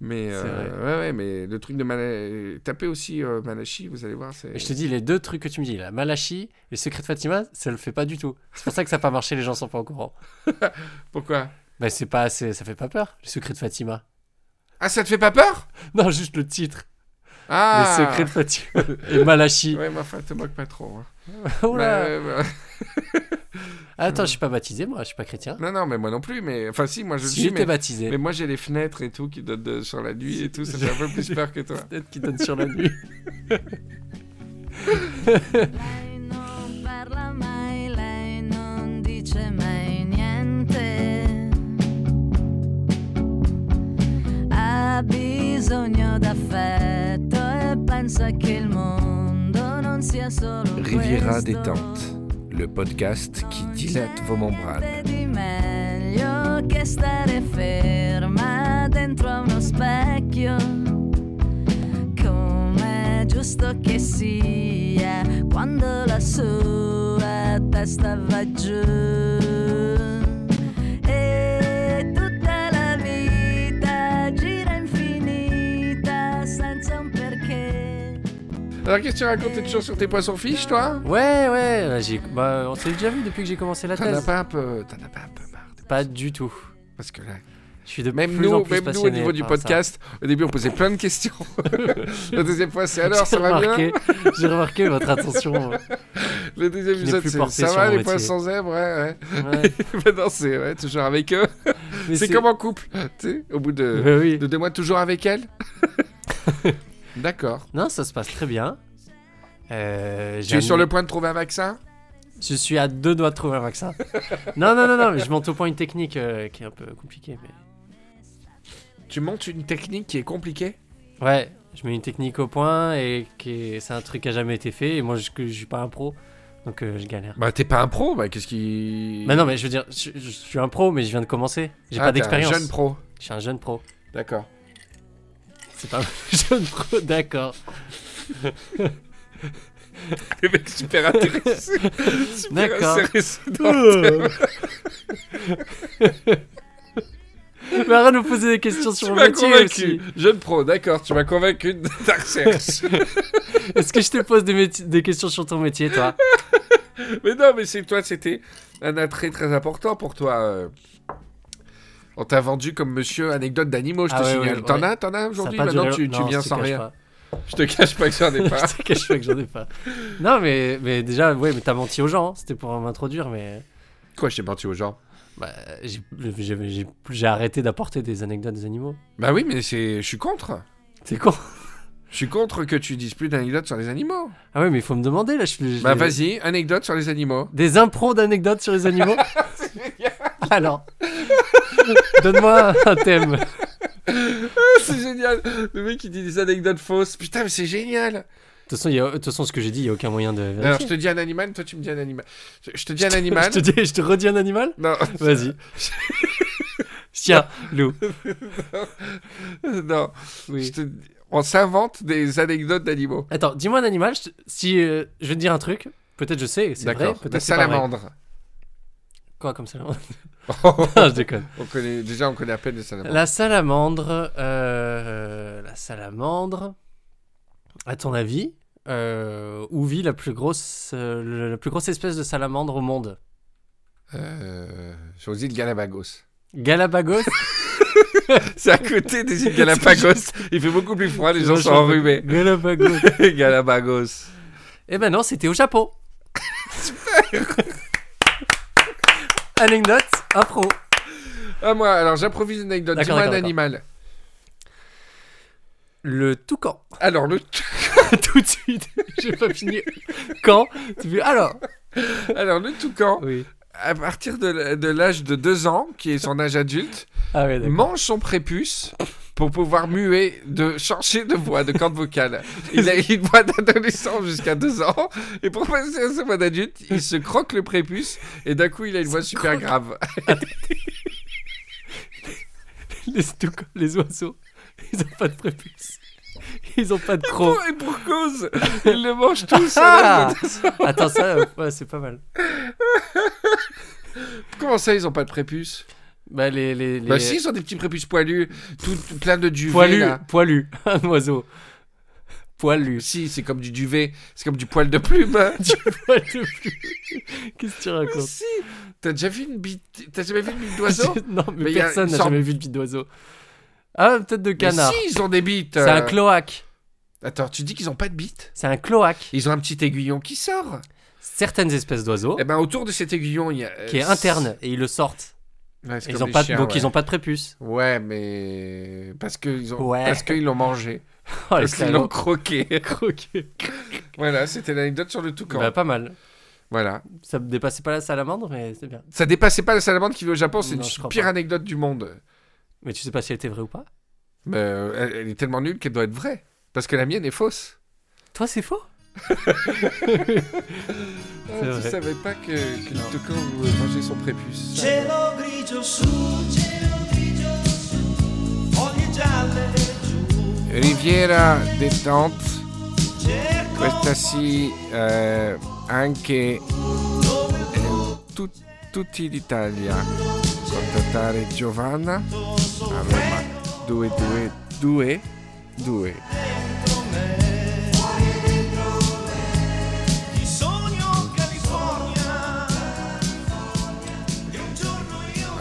Mais, euh, ouais, ouais, mais le truc de Malachi. Tapez aussi euh, Malachi, vous allez voir. je te dis, les deux trucs que tu me dis, là, Malachi et secret de Fatima, ça le fait pas du tout. C'est pour ça que ça n'a pas marché, les gens sont pas au courant. Pourquoi? Bah, c'est pas assez, ça fait pas peur, le secret de Fatima. Ah, ça te fait pas peur? Non, juste le titre. Ah Le secret de Fatima. Et Malachi. Ouais, mais enfin, te moque pas trop. hein. Oh là. Bah, ouais, bah- Ah, Attends, je suis pas baptisé, moi, je suis pas chrétien. Non, non, mais moi non plus. Mais enfin, si, moi je le Si suis. j'étais Mais... baptisé, mais moi j'ai les fenêtres et tout qui donnent de- sur la nuit et tout. Ça fait un peu plus peur que toi. peut-être qu'il donne sur la nuit. Lei non parla mai, lei non dice mai Ha bisogno d'affetto e pensa che il mondo non sia solo Riviera détente, le podcast qui dilate vos membranes. Niente di meglio che stare ferma dentro a uno specchio. Come giusto che sia quando la sua testa va giù. Alors, qu'est-ce que tu racontes? T'es toujours sur tes poissons fiches, toi? Ouais, ouais, j'ai... Bah, on s'est déjà vu depuis que j'ai commencé la T'en as thèse. pas un peu, t'en as pas un peu marre de- Pas du tout. Parce que là, Je suis de même plus nous, plus même nous au passionné niveau du par ça. podcast, au début on posait plein de questions. La deuxième fois, c'est alors, J'ai ça va bien? remarqué, j'ai remarqué votre attention. euh, Le deuxième n'est épisode, plus c'est porté ça sur va mon les métier. poissons zèbres, ouais, ouais. Ouais. Maintenant, c'est ouais, toujours avec eux. Mais C'est comme en couple, tu sais, au bout de, Mais oui. de deux mois, toujours avec elle. D'accord. Non, ça se passe très bien. Euh, Tu es sur le point de trouver un vaccin? Je suis à deux doigts de trouver un vaccin. non, non, non, non, mais je monte au point une technique euh, qui est un peu compliquée. Mais... Tu montes une technique qui est compliquée? Ouais, je mets une technique au point et qui est- c'est un truc qui a jamais été fait. Et moi, je, je suis pas un pro, donc euh, je galère. Bah, t'es pas un pro, bah, qu'est-ce qui. Mais non, mais je veux dire, je, je suis un pro, mais je viens de commencer. J'ai Ah, pas t'es un d'expérience. jeune pro. Je suis un jeune pro. D'accord. C'est pro, d'accord. Le mec super intéressé. super D'accord. intéressé dans le thème. Mais arrête de me poser des questions Tu sur mon m'as métier convaincu. aussi. Jeune pro, d'accord, tu m'as convaincu de ta recherche. Est-ce que je te pose des questions sur ton métier, toi? Mais non, mais c'est toi, c'était un attrait très important pour toi. euh. On t'a vendu comme monsieur anecdote d'animaux, je Ah te signale. ouais, T'en as, t'en as aujourd'hui Maintenant, tu, tu Non, viens sans rien. pas. Je te cache pas que j'en ai pas. je te cache pas que j'en ai pas. Non, mais, mais déjà, ouais, mais t'as menti aux gens. hein. C'était pour m'introduire, mais Quoi, je t'ai menti aux gens? Bah, j'ai j'ai- j'ai- j'ai arrêté d'apporter des anecdotes des animaux. Bah oui, mais je suis contre. C'est con. Je suis contre que tu dises plus d'anecdotes sur les animaux. Ah ouais, mais il faut me demander là. Je, je- Bah vas-y, anecdote sur les animaux. Des impros d'anecdotes sur les animaux Alors, donne-moi un thème. c'est génial. Le mec qui dit des anecdotes fausses. Putain, mais c'est génial. De toute façon, il y a- de toute façon, ce que j'ai dit, il n'y a aucun moyen de vérifier. Alors, je te dis un animal, toi tu me dis un animal. Je, te dis un animal. je, te dis, je te redis un animal Non, Vas-y. Chien, loup. non. Oui. Je te- On s'invente des anecdotes d'animaux. Attends, dis-moi un animal. je te- Si euh, je vais te dire un truc, peut-être je sais, c'est vrai, D'accord. peut-être La c'est pas vrai. Quoi comme salamandre Non, je déconne. on connaît, déjà, on connaît à peine les salamandres. La salamandre, euh, la salamandre. À ton avis, euh, où vit la plus grosse, euh, la plus grosse espèce de salamandre au monde? Euh, sur les îles Galapagos. Galapagos? C'est à côté des îles Galapagos. Il fait beaucoup plus froid, les gens sont enrhumés. Galapagos. Galapagos. Eh ben non, c'était au Japon. Anecdote, impro. Ah, moi, alors j'improvise une anecdote. D'accord, Dis-moi un d'accord, animal. Le toucan. Alors, le Tout de suite, j'ai pas fini. Quand? Tu fais alors? Alors, le toucan, Oui. à partir de, de l'âge de 2 ans, qui est son âge adulte, Ah ouais, d'accord. mange son prépuce pour pouvoir muer, de changer de voix, de corde vocale. Il a une voix d'adolescent jusqu'à 2 ans, et pour passer à sa voix d'adulte, il se croque le prépuce, et d'un coup, il a une voix super grave. Les les oiseaux, ils ont pas de prépuce. Ils ont pas de crocs. et pour cause, ils le mangent tous. Ah l'âge de 2 ans. Attends, ça, ouais, c'est pas mal. Comment ça, ils ont pas de prépuce? Bah, les. les, les... Bah si, ils ont des petits prépuces poilus, tout, tout plein de duvet, Poilu, là. poilu, un oiseau. Poilu. Si, c'est comme du duvet, c'est comme du poil de plume. hein. Poilu. Qu'est-ce que tu racontes? si, t'as déjà vu une bite, t'as jamais vu une bite d'oiseau? Non, mais, Mais personne une n'a sorte- jamais vu de bite d'oiseau. Ah, peut-être de Mais canard. si, ils ont des bites. C'est euh. un cloaque. Attends, tu dis qu'ils ont pas de bites? C'est un cloaque. Ils ont un petit aiguillon qui sort. Certaines espèces d'oiseaux, Eh ben autour de cet aiguillon, il y a. euh, qui est interne, et ils le sortent. Ouais, Ils ont pas de- chiens, donc ouais. ils ont pas de prépuce. Ouais, mais parce qu'ils ont, Ouais. parce qu'ils l'ont mangé, Oh, parce qu'ils l'ont salauds. croqué. Croqué. voilà, c'était l'anecdote sur le toucan. Bah, pas mal. Voilà. Ça dépassait pas la salamandre, mais c'est bien. Ça dépassait pas la salamandre qui vit au Japon, c'est une pire pas. anecdote du monde. Mais tu sais pas si elle était vraie ou pas Mais euh, elle, elle est tellement nulle qu'elle doit être vraie. Parce que la mienne est fausse. Toi, c'est faux? Ah, tu savais pas que, que le tocco mangeait son prépuce. Cielo grigio su, cielo grigio su, foglie gialle giù. Riviera detente, Questa sì, eh, anche eh, tu, tutti d'Italia. Contattare Giovanna. Allora, 222 2 2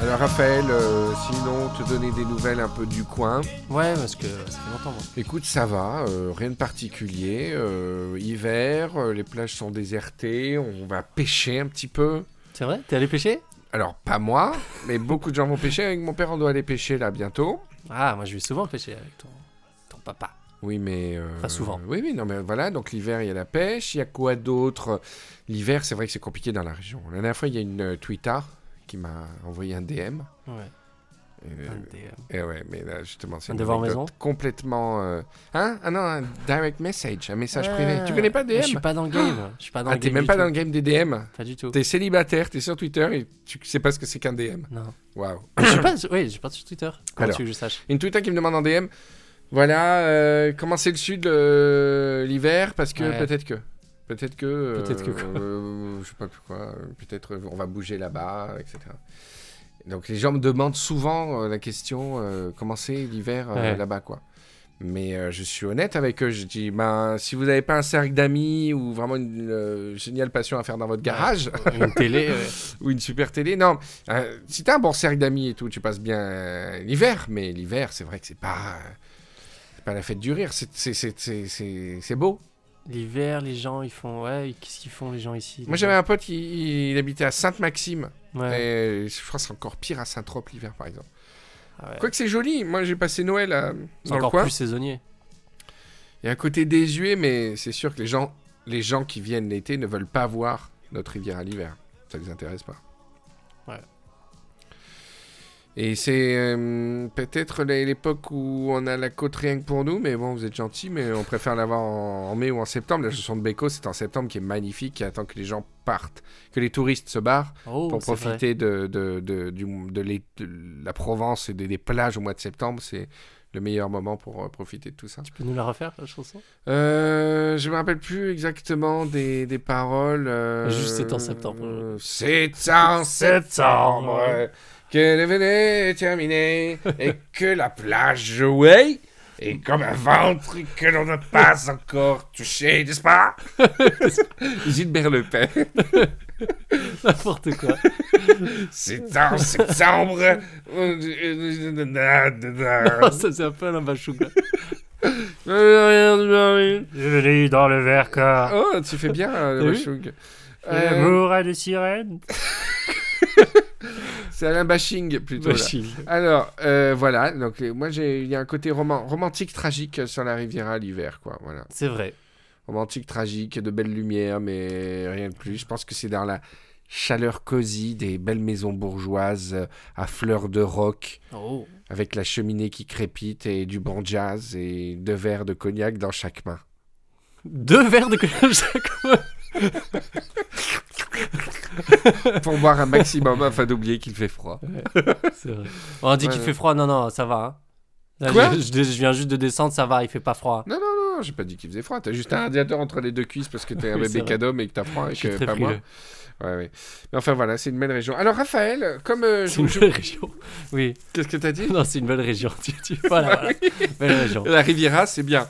Alors Raphaël, euh, sinon te donner des nouvelles un peu du coin. Ouais, parce que ça fait longtemps. moi. Écoute, ça va, euh, rien de particulier. euh, hiver, les plages sont désertées, on va pêcher un petit peu. C'est vrai? T'es allé pêcher? Alors pas moi, mais beaucoup de gens vont pêcher. Avec mon père, on doit aller pêcher là bientôt. Ah, moi je vais souvent pêcher avec ton, ton papa. Oui, mais. euh, Pas souvent. Oui, oui, non, mais voilà. Donc l'hiver, il y a la pêche. Il y a quoi d'autre? L'hiver, c'est vrai que c'est compliqué dans la région. La dernière fois, il y a une euh, Twitter qui m'a envoyé un DM. Ouais. Euh, un DM. et ouais, mais là, justement, c'est Un devoir maison complètement. euh, Hein? Ah non, un direct message, un message privé. Ah, Tu connais pas DM Je suis pas dans le game. Je suis pas dans Ah, t'es même pas tout. dans le game des DM. Pas du tout. T'es célibataire, t'es sur Twitter et tu sais pas ce que c'est qu'un DM. Non. Waouh. je suis pas. Oui, je suis pas sur Twitter. Comment Alors. tu veux que je sache Une Twitter qui me demande en DM. Voilà, euh, comment c'est le sud euh, l'hiver? Parce que Ouais. peut-être que. Peut-être que. Peut-être que quoi euh, je sais pas quoi. euh, Peut-être on va bouger là-bas, etc. Donc les gens me demandent souvent euh, la question euh, comment c'est l'hiver Ouais. là-bas, quoi. Mais euh, je suis honnête avec eux. Je dis, ben, si vous n'avez pas un cercle d'amis ou vraiment une euh, géniale passion à faire dans votre garage Une télé. ou une super télé, non. si t'as un bon cercle d'amis et tout, tu passes bien l'hiver. Mais l'hiver, c'est vrai que c'est pas, pas la fête du rire. C'est beau. L'hiver, les gens, ils font. Ouais, qu'est-ce qu'ils font les gens ici? Moi, j'avais un pote qui il habitait à Sainte-Maxime. Ouais. Et je crois que c'est encore pire à Saint-Trope l'hiver, par exemple. Ah ouais. Quoique c'est joli. Moi, j'ai passé Noël à- dans le coin. plus saisonnier. Il y a un côté désuet, mais c'est sûr que les gens, les gens qui viennent l'été ne veulent pas voir notre rivière à l'hiver. Ça les intéresse pas. Et c'est euh, peut-être l'é- l'époque où on a la côte rien que pour nous, mais bon, vous êtes gentils, mais on préfère l'avoir en, en mai ou en septembre. La chanson de Beko, c'est en septembre, qui est magnifique, qui attend que les gens partent, que les touristes se barrent Oh, pour profiter de, de, de, du- la Provence et des, plages au mois de septembre. C'est le meilleur moment pour euh, profiter de tout ça. Tu peux nous la refaire, la chanson? Euh, je me rappelle plus exactement des, des paroles. euh, Juste c'est en septembre. c'est en septembre que l'événement est terminé et que la plage jouée est comme un ventre que l'on n'a pas encore touché, n'est-ce pas? Gilbert Le Pen. N'importe quoi. C'est en septembre. Oh, ça, c'est un peu un bachouga. oh, Bienvenue dans le Vercors. tu fais bien, euh, le. Euh, L'amour a des sirènes. c'est Alain Bashing plutôt. là. Alors, euh, voilà, donc euh, moi j'ai il y a un côté roman- romantique tragique sur la Riviera l'hiver quoi, voilà. C'est vrai. Romantique tragique, de belles lumières mais rien de plus. Je pense que c'est dans la chaleur cosy des belles maisons bourgeoises euh, à fleurs de roc Oh. avec la cheminée qui crépite et du bon jazz et deux verres de cognac dans chaque main. Deux verres de cognac chaque fois. Pour boire un maximum afin d'oublier qu'il fait froid. C'est vrai. On dit qu'il Ouais. fait froid. Non, non, ça va. hein. Là, Quoi je, je- je viens juste de descendre, ça va, il fait pas froid. Non, non, non, j'ai pas dit qu'il faisait froid. T'as juste un radiateur entre les deux cuisses parce que t'es un Oui, bébé cadeau mais que t'as froid et que pas moi. Ouais, ouais. Mais enfin voilà, c'est une belle région. Alors Raphaël, comme euh, C'est une je- belle région. Oui. qu'est-ce que t'as dit? Non, c'est une belle région. Voilà, voilà. Belle région. La Riviera, c'est bien.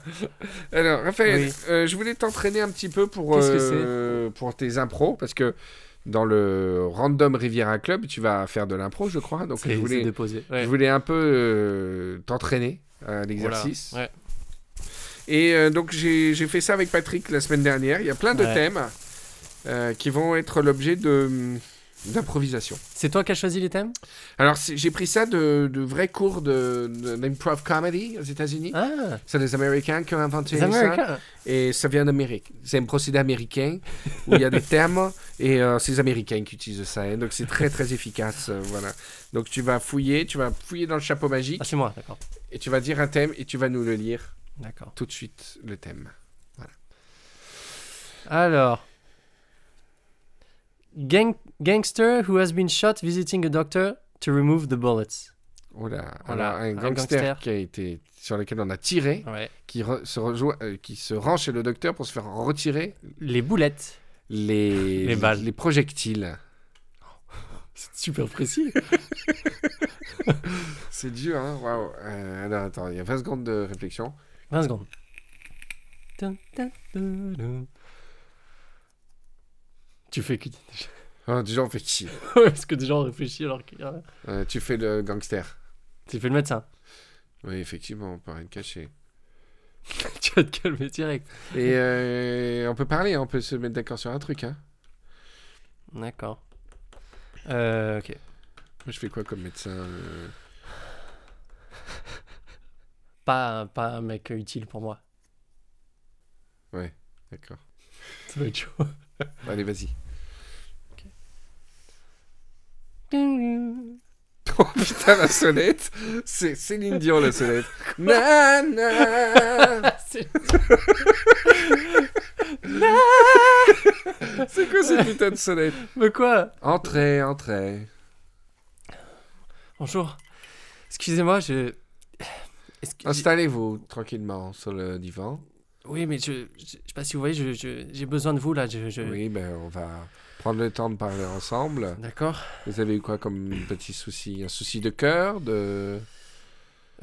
Alors Raphaël, Oui. euh, je voulais t'entraîner un petit peu pour euh, pour tes impros parce que dans le Random Riviera Club, tu vas faire de l'impro, je crois. Donc je voulais déposé. Ouais. je voulais un peu euh, t'entraîner à l'exercice. Voilà. Ouais. Et euh, donc j'ai j'ai fait ça avec Patrick la semaine dernière. Il y a plein de Ouais. thèmes euh, qui vont être l'objet de d'improvisation. C'est toi qui as choisi les thèmes? Alors j'ai pris ça de, de vrais cours de, de- d'improv comedy aux États-Unis. Ah, C'est les Américains qui ont inventé les ça. Et ça vient d'Amérique. C'est un procédé américain où il y a des thèmes et euh, c'est les Américains qui utilisent ça. hein. Donc c'est très très efficace. euh, voilà. Donc tu vas fouiller, tu vas fouiller dans le chapeau magique Ah, c'est moi, d'accord. et tu vas dire un thème et tu vas nous le lire D'accord. tout de suite le thème. Alors. Gang gangster who has been shot visiting a doctor to remove the bullets. Oh là, Voilà, un un gangster, gangster. qui a été sur lequel on a tiré, Ouais. qui re- se rejoint, euh, qui se rend chez le docteur pour se faire retirer Les boulettes. les Les balles. les projectiles. C'est super précis. C'est dur, hein Waouh. Euh, alors attends, il y a 20 secondes de réflexion. 20 secondes. Tu fais que... Oh, déjà on fait qui Parce que des gens réfléchissent alors qu'il. Euh, Tu fais le gangster. Tu fais le médecin. Oui, effectivement, on peut rien cacher. tu vas te calmer direct. Et euh, on peut parler, hein, on peut se mettre d'accord sur un truc. Hein. D'accord. Euh, ok. Moi, je fais quoi comme médecin euh? Pas, pas un mec utile pour moi. D'accord. Ça va être chaud. Allez, vas-y. Oh putain, la sonnette C'est Céline Dion, la sonnette. Na, na. C'est- C'est quoi cette putain de sonnette? Mais quoi? Entrez, entrez. Bonjour. Excusez-moi, je... Est-ce que j'ai- Installez-vous tranquillement sur le divan. Oui, mais je, je, je sais pas si vous voyez, je- je- j'ai besoin de vous là. Je, je- Oui, ben on va prendre le temps de parler ensemble. D'accord. Vous avez eu quoi comme petit souci? Un souci de cœur de...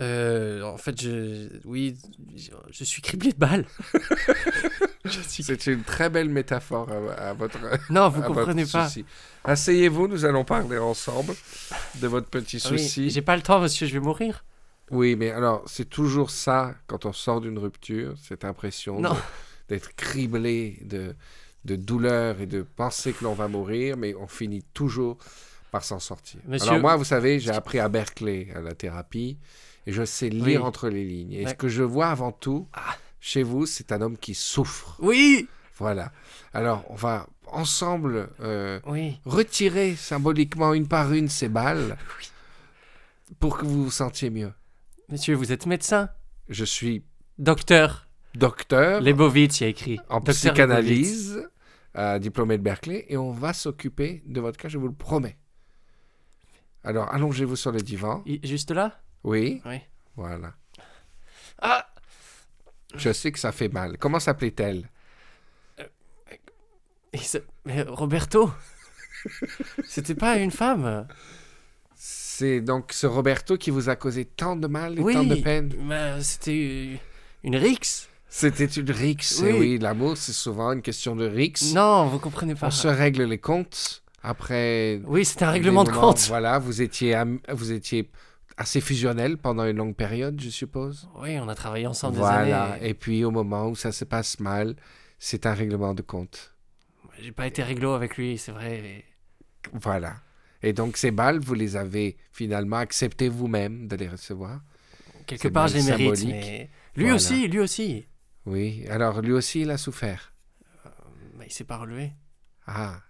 Euh, en fait, je, oui, je, je suis criblé de balles. suis... C'est une très belle métaphore à, à votre, Non, vous comprenez pas. souci. Asseyez-vous, nous allons parler ensemble de votre petit Ah oui, souci. J'ai pas le temps, monsieur, je vais mourir. Oui, mais alors, c'est toujours ça quand on sort d'une rupture, cette impression d'être criblé de, de douleur et de penser que l'on va mourir, mais on finit toujours par s'en sortir. Monsieur- Alors moi, vous savez, j'ai appris à Berkeley, à la thérapie, et je sais lire Oui. entre les lignes. Et ce que je vois avant tout, chez vous, c'est un homme qui souffre. Oui, Voilà. Alors, on va ensemble euh, oui. retirer symboliquement une par une ces balles pour que vous vous sentiez mieux. Monsieur, vous êtes médecin, Je suis docteur. Docteur Lebovitz, il a écrit. en Docteur psychanalyse, euh, diplômé de Berkeley, et on va s'occuper de votre cas, je vous le promets. Alors, allongez-vous sur le divan. I- Juste là? Oui, Oui. voilà. Ah Je sais que ça fait mal. Comment s'appelait-elle? Mais Roberto? C'était pas une femme? C'est donc ce Roberto qui vous a causé tant de mal et Oui. tant de peine? mais C'était une Rix C'était une rixe. Oui. Et oui, l'amour, c'est souvent une question de rixe. Non, vous comprenez pas. On se règle les comptes après. Oui, c'était un règlement de moments- compte. Voilà, vous étiez, am- vous étiez assez fusionnel pendant une longue période, je suppose. Oui, on a travaillé ensemble Voilà. des années. Et puis au moment où ça se passe mal, c'est un règlement de compte. J'ai pas été réglo avec lui, c'est vrai. Voilà. Et donc ces balles, vous les avez finalement acceptées vous-même de les recevoir. Quelque C'est part, je les mérite, mais... Lui Voilà. aussi, lui aussi. Oui. Alors lui aussi, il a souffert. Bah, il s'est pas relevé. Ah,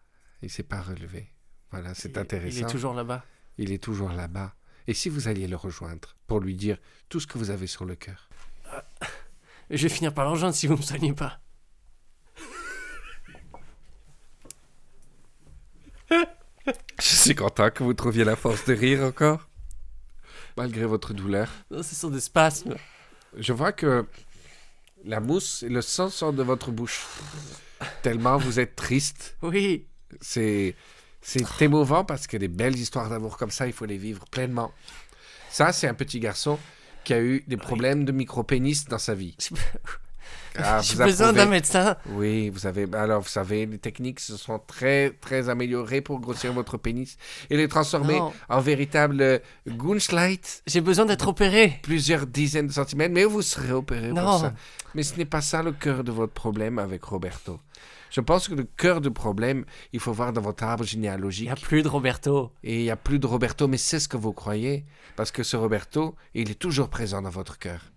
il s'est pas relevé. Voilà, c'est intéressant. Il est toujours là-bas. Il est toujours là-bas. Et si vous alliez le rejoindre pour lui dire tout ce que vous avez sur le cœur? Je vais finir par l'enjoindre si vous me soignez pas. Je suis content que vous trouviez la force de rire encore, malgré votre douleur. Non, ce sont des spasmes. Je vois que la mousse et le sang sortent de votre bouche. Tellement vous êtes triste. Oui. C'est c'est émouvant parce que des belles histoires d'amour comme ça, il faut les vivre pleinement. Ça, c'est un petit garçon qui a eu des problèmes de micro-pénis dans sa vie. Ah, J'ai besoin d'un médecin. Oui, vous avez. Alors, vous savez, les techniques se sont très, très améliorées pour grossir votre pénis et les transformer Non. en véritable Gunschleit, J'ai besoin d'être opéré. plusieurs dizaines de centimètres, mais vous serez opéré pour Non. ça. Mais ce n'est pas ça le cœur de votre problème avec Roberto. Je pense que le cœur du problème, il faut voir dans votre arbre Il généalogique. n'y a plus de Roberto. Et il n'y a plus de Roberto, mais c'est ce que vous croyez. Parce que ce Roberto, il est toujours présent dans votre cœur.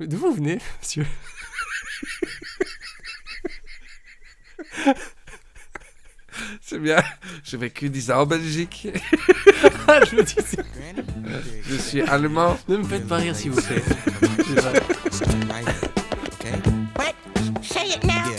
Mais D'où vous venez, monsieur C'est bien. J'ai vécu 10 ans en Belgique. Ah, Je me dis, c'est- Je suis allemand. ne me faites pas rire, s'il vous plaît. What? Say it now.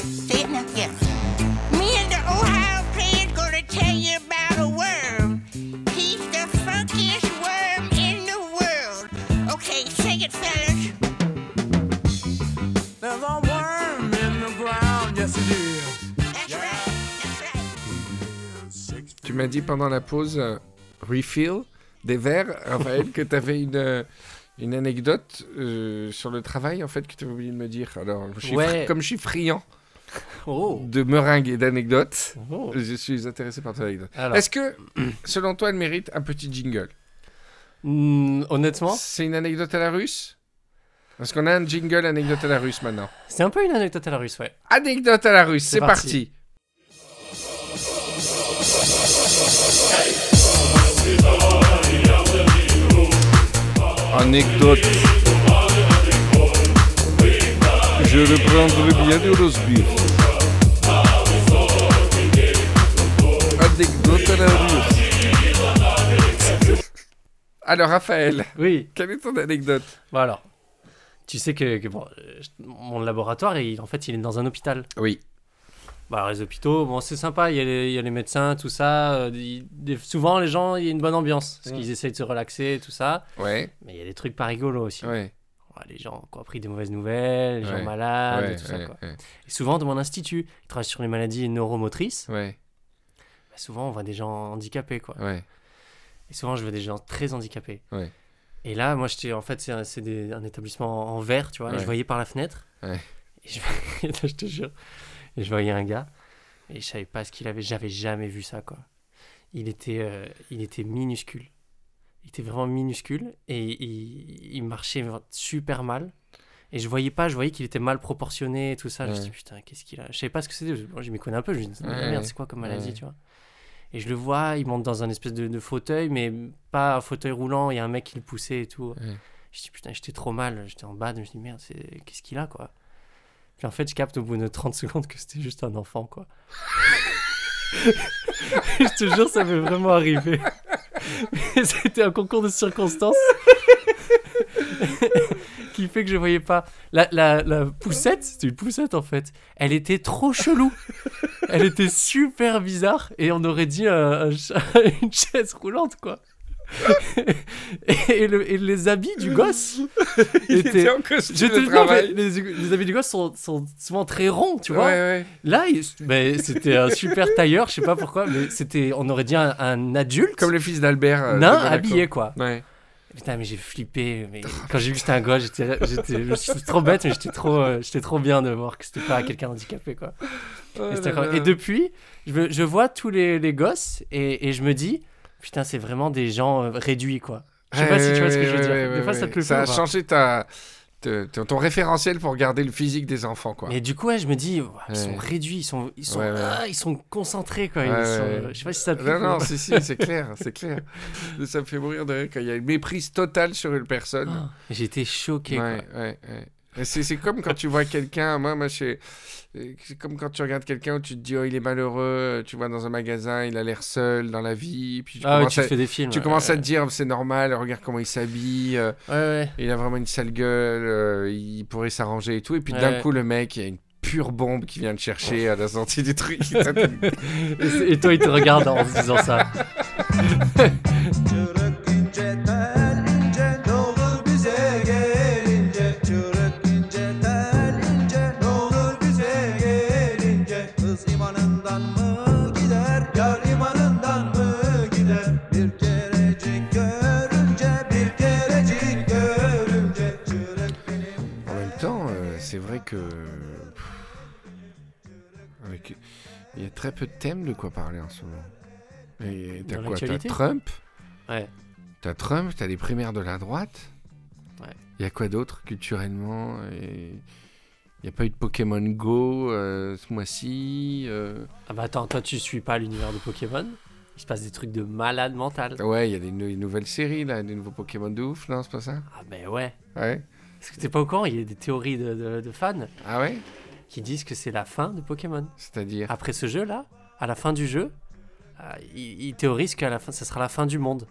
Tu m'as dit pendant la pause euh, refill des verres, Raphaël, que tu avais une, euh, une anecdote euh, sur le travail, en fait, que tu avais oublié de me dire. Alors, je suis Ouais. fri- comme je suis friand Oh. de meringues et d'anecdotes, Oh. je suis intéressé par ton anecdote. Est-ce que, selon toi, elle mérite un petit jingle? Hmm, honnêtement, C'est une anecdote à la russe? Parce qu'on a un jingle anecdote à la russe maintenant. c'est un peu une anecdote à la russe, ouais. Anecdote à la russe, c'est C'est parti. parti. Anecdote. Je reprendrai bien du roast beef. Anecdote à la russe. Alors Raphaël, Oui. quelle est ton anecdote? Bon alors, tu sais que, que bon, euh, mon laboratoire, il, en fait, il est dans un hôpital. Oui. Bah, les hôpitaux, bon, c'est sympa, il y, a les, il y a les médecins, tout ça. euh, il- souvent, les gens, il y a une bonne ambiance, parce Mm. qu'ils essayent de se relaxer, tout ça. Ouais, Mais il y a des trucs pas rigolos aussi. ouais. les gens qui ont appris des mauvaises nouvelles, les Ouais. gens malades, ouais, tout ça. Quoi. Et souvent, dans mon institut, qui travaille sur les maladies neuromotrices, ouais, bah, souvent, on voit des gens handicapés. Quoi. ouais. Et souvent, je vois des gens très handicapés. Ouais. Et là, moi, j'étais en fait, c'est un, c'est des- un établissement en verre, tu vois. et je voyais par la fenêtre. Ouais. Et je, je te jure. Et je voyais un gars. Et je savais pas ce qu'il avait. J'avais jamais vu ça, quoi. Il était, euh, il était minuscule. Il était vraiment minuscule. Et il, il marchait super mal. Et je voyais pas, je voyais qu'il était mal proportionné et tout ça. Je me suis dit, putain, qu'est-ce qu'il a? Je savais pas ce que c'était. Moi, je m'y connais un peu. Je me dis, merde, c'est quoi comme maladie, Ouais. tu vois? Et je le vois, il monte dans un espèce de, de fauteuil, mais pas un fauteuil roulant. Il y a un mec qui le poussait et tout. Ouais. Je dis, putain, j'étais trop mal. J'étais en bas. Je me dis, merde, qu'est-ce qu'il a, quoi? Puis en fait, je capte au bout de 30 secondes que c'était juste un enfant, quoi. je te jure, ça m'est vraiment arrivé. Mais C'était un concours de circonstances qui fait que je voyais pas. La, la, la poussette, c'était une poussette en fait, elle était trop chelou. Elle était super bizarre et on aurait dit un- un ch- une chaise roulante quoi. Et, le- et les habits du gosse Il étaient. était en costume de travail. les, les habits du gosse sont, sont souvent très ronds, tu vois. ouais. Là, c'était un super tailleur, je sais pas pourquoi, mais c'était, on aurait dit un, un adulte, Comme le fils d'Albert. euh, nain habillé quoi. Ouais. Putain, mais j'ai flippé. Mais quand j'ai vu que c'était un gosse, j'étais, j'étais, je suis trop bête, mais j'étais trop, euh, j'étais trop bien de voir que c'était pas quelqu'un handicapé quoi. Oh Et, c'était là incroyable. là. Et depuis, je, vois tous les, les gosses et, et je me dis, putain, c'est vraiment des gens euh, réduits quoi. Je sais pas si tu vois ce que je veux dire. Des fois, ça te le. Ça a changé ta, te- ton ton référentiel pour garder le physique des enfants, quoi. Mais du coup, ouais, je me dis, ils sont Ouais. réduits, ils sont, ils sont, Ouais, ah, ils sont concentrés quoi. Ils sont, Je sais pas si ça te Non, non, si, si, c'est clair, c'est clair. Ça me fait mourir de rire quand il y a une méprise totale sur une personne. Ah, été choqué ouais, quoi. C'est c'est comme quand tu vois quelqu'un, moi, moi, c'est comme quand tu regardes quelqu'un où tu te dis, oh, il est malheureux, tu vois dans un magasin, il a l'air seul dans la vie, puis tu Ah ouais, commences, tu à, fais des films. tu ouais, commences à te dire, c'est normal, regarde comment il s'habille, euh, Ouais, ouais. il a vraiment une sale gueule, euh, il pourrait s'arranger et tout, et puis Ouais, d'un ouais. coup, le mec, il y a une pure bombe qui vient le chercher à la sortie du truc. Et toi, il te regarde en se disant ça. vrai que. Avec... Il y a très peu de thèmes de quoi parler en ce moment. Et t'as quoi T'as Trump Ouais. T'as Trump, t'as les primaires de la droite. Ouais. Il y a quoi d'autre culturellement Il n'y a pas eu de Pokémon Go euh, ce mois-ci. euh. Ah bah attends, toi, tu suis pas l'univers de Pokémon? Il se passe des trucs de malade mental. Ouais, il y a des nou- nouvelles séries, là, des nouveaux Pokémon de ouf, non C'est pas ça? Ah ben ouais. Ouais. Est-ce que t'es pas au courant Il y a des théories de, de- de fans Ah ouais? qui disent que c'est la fin de Pokémon. C'est-à-dire? Après ce jeu-là, à la fin du jeu, euh, ils, ils théorisent qu'à la fin, ça sera la fin du monde.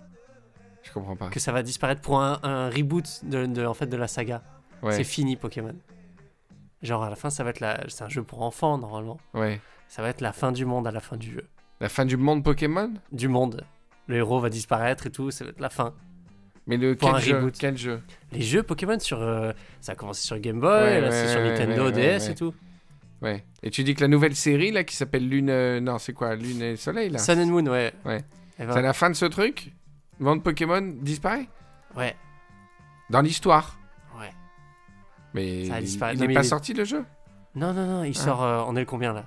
Je comprends pas. Que ça va disparaître pour un, un reboot de, de- en fait, de la saga. Ouais, C'est fini Pokémon. Genre à la fin, ça va être la... C'est un jeu pour enfants normalement. ouais. Ça va être la fin du monde à la fin du jeu. La fin du monde Pokémon? Du monde. Le héros va disparaître et tout, ça va être la fin. Mais le quel jeu. Quel jeu Les jeux Pokémon sur. euh, ça a commencé sur Game Boy, Ouais, là ouais, c'est sur ouais, Nintendo ouais, DS ouais, et tout. Ouais. Et tu dis que la nouvelle série là qui s'appelle Lune. euh, Non, c'est quoi Lune et Soleil là Sun and Moon, ouais. Ouais. Et ben, C'est à la fin de ce truc monde Pokémon disparaît Ouais, Dans l'histoire. ouais. Mais Ça a il- disparu. il Non, n'est mais pas il est- sorti le jeu? Non, non, non, il sort. euh, on est le combien là?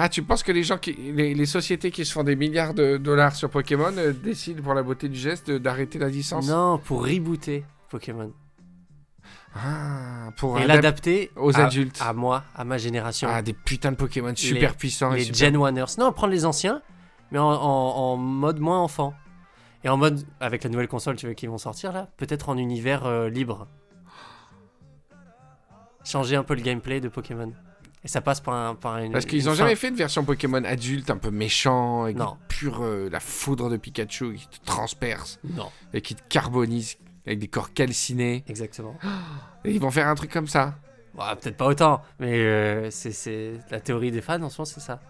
Ah, tu penses que les gens qui, les, les sociétés qui se font des milliards de dollars sur Pokémon euh, décident pour la beauté du geste d'arrêter la licence Non, pour rebooter Pokémon. Ah, pour Et adap- l'adapter aux à- adultes. À moi, à ma génération. Ah, des putains de Pokémon super puissants et les super... Gen Oneers. Non, prendre les anciens, mais en, en- en mode moins enfant. Et en mode, avec la nouvelle console tu vois, qui vont sortir là, peut-être en univers euh, libre. Changer un peu le gameplay de Pokémon. Et ça passe par, un, par une. Parce qu'ils une ont fin. jamais fait de version Pokémon adulte un peu méchant, avec Non. pure euh, la foudre de Pikachu qui te transperce Non, et qui te carbonise avec des corps calcinés. exactement. Et ils vont faire un truc comme ça. Bon, peut-être pas autant, mais euh, c'est- la théorie des fans en ce moment, c'est ça.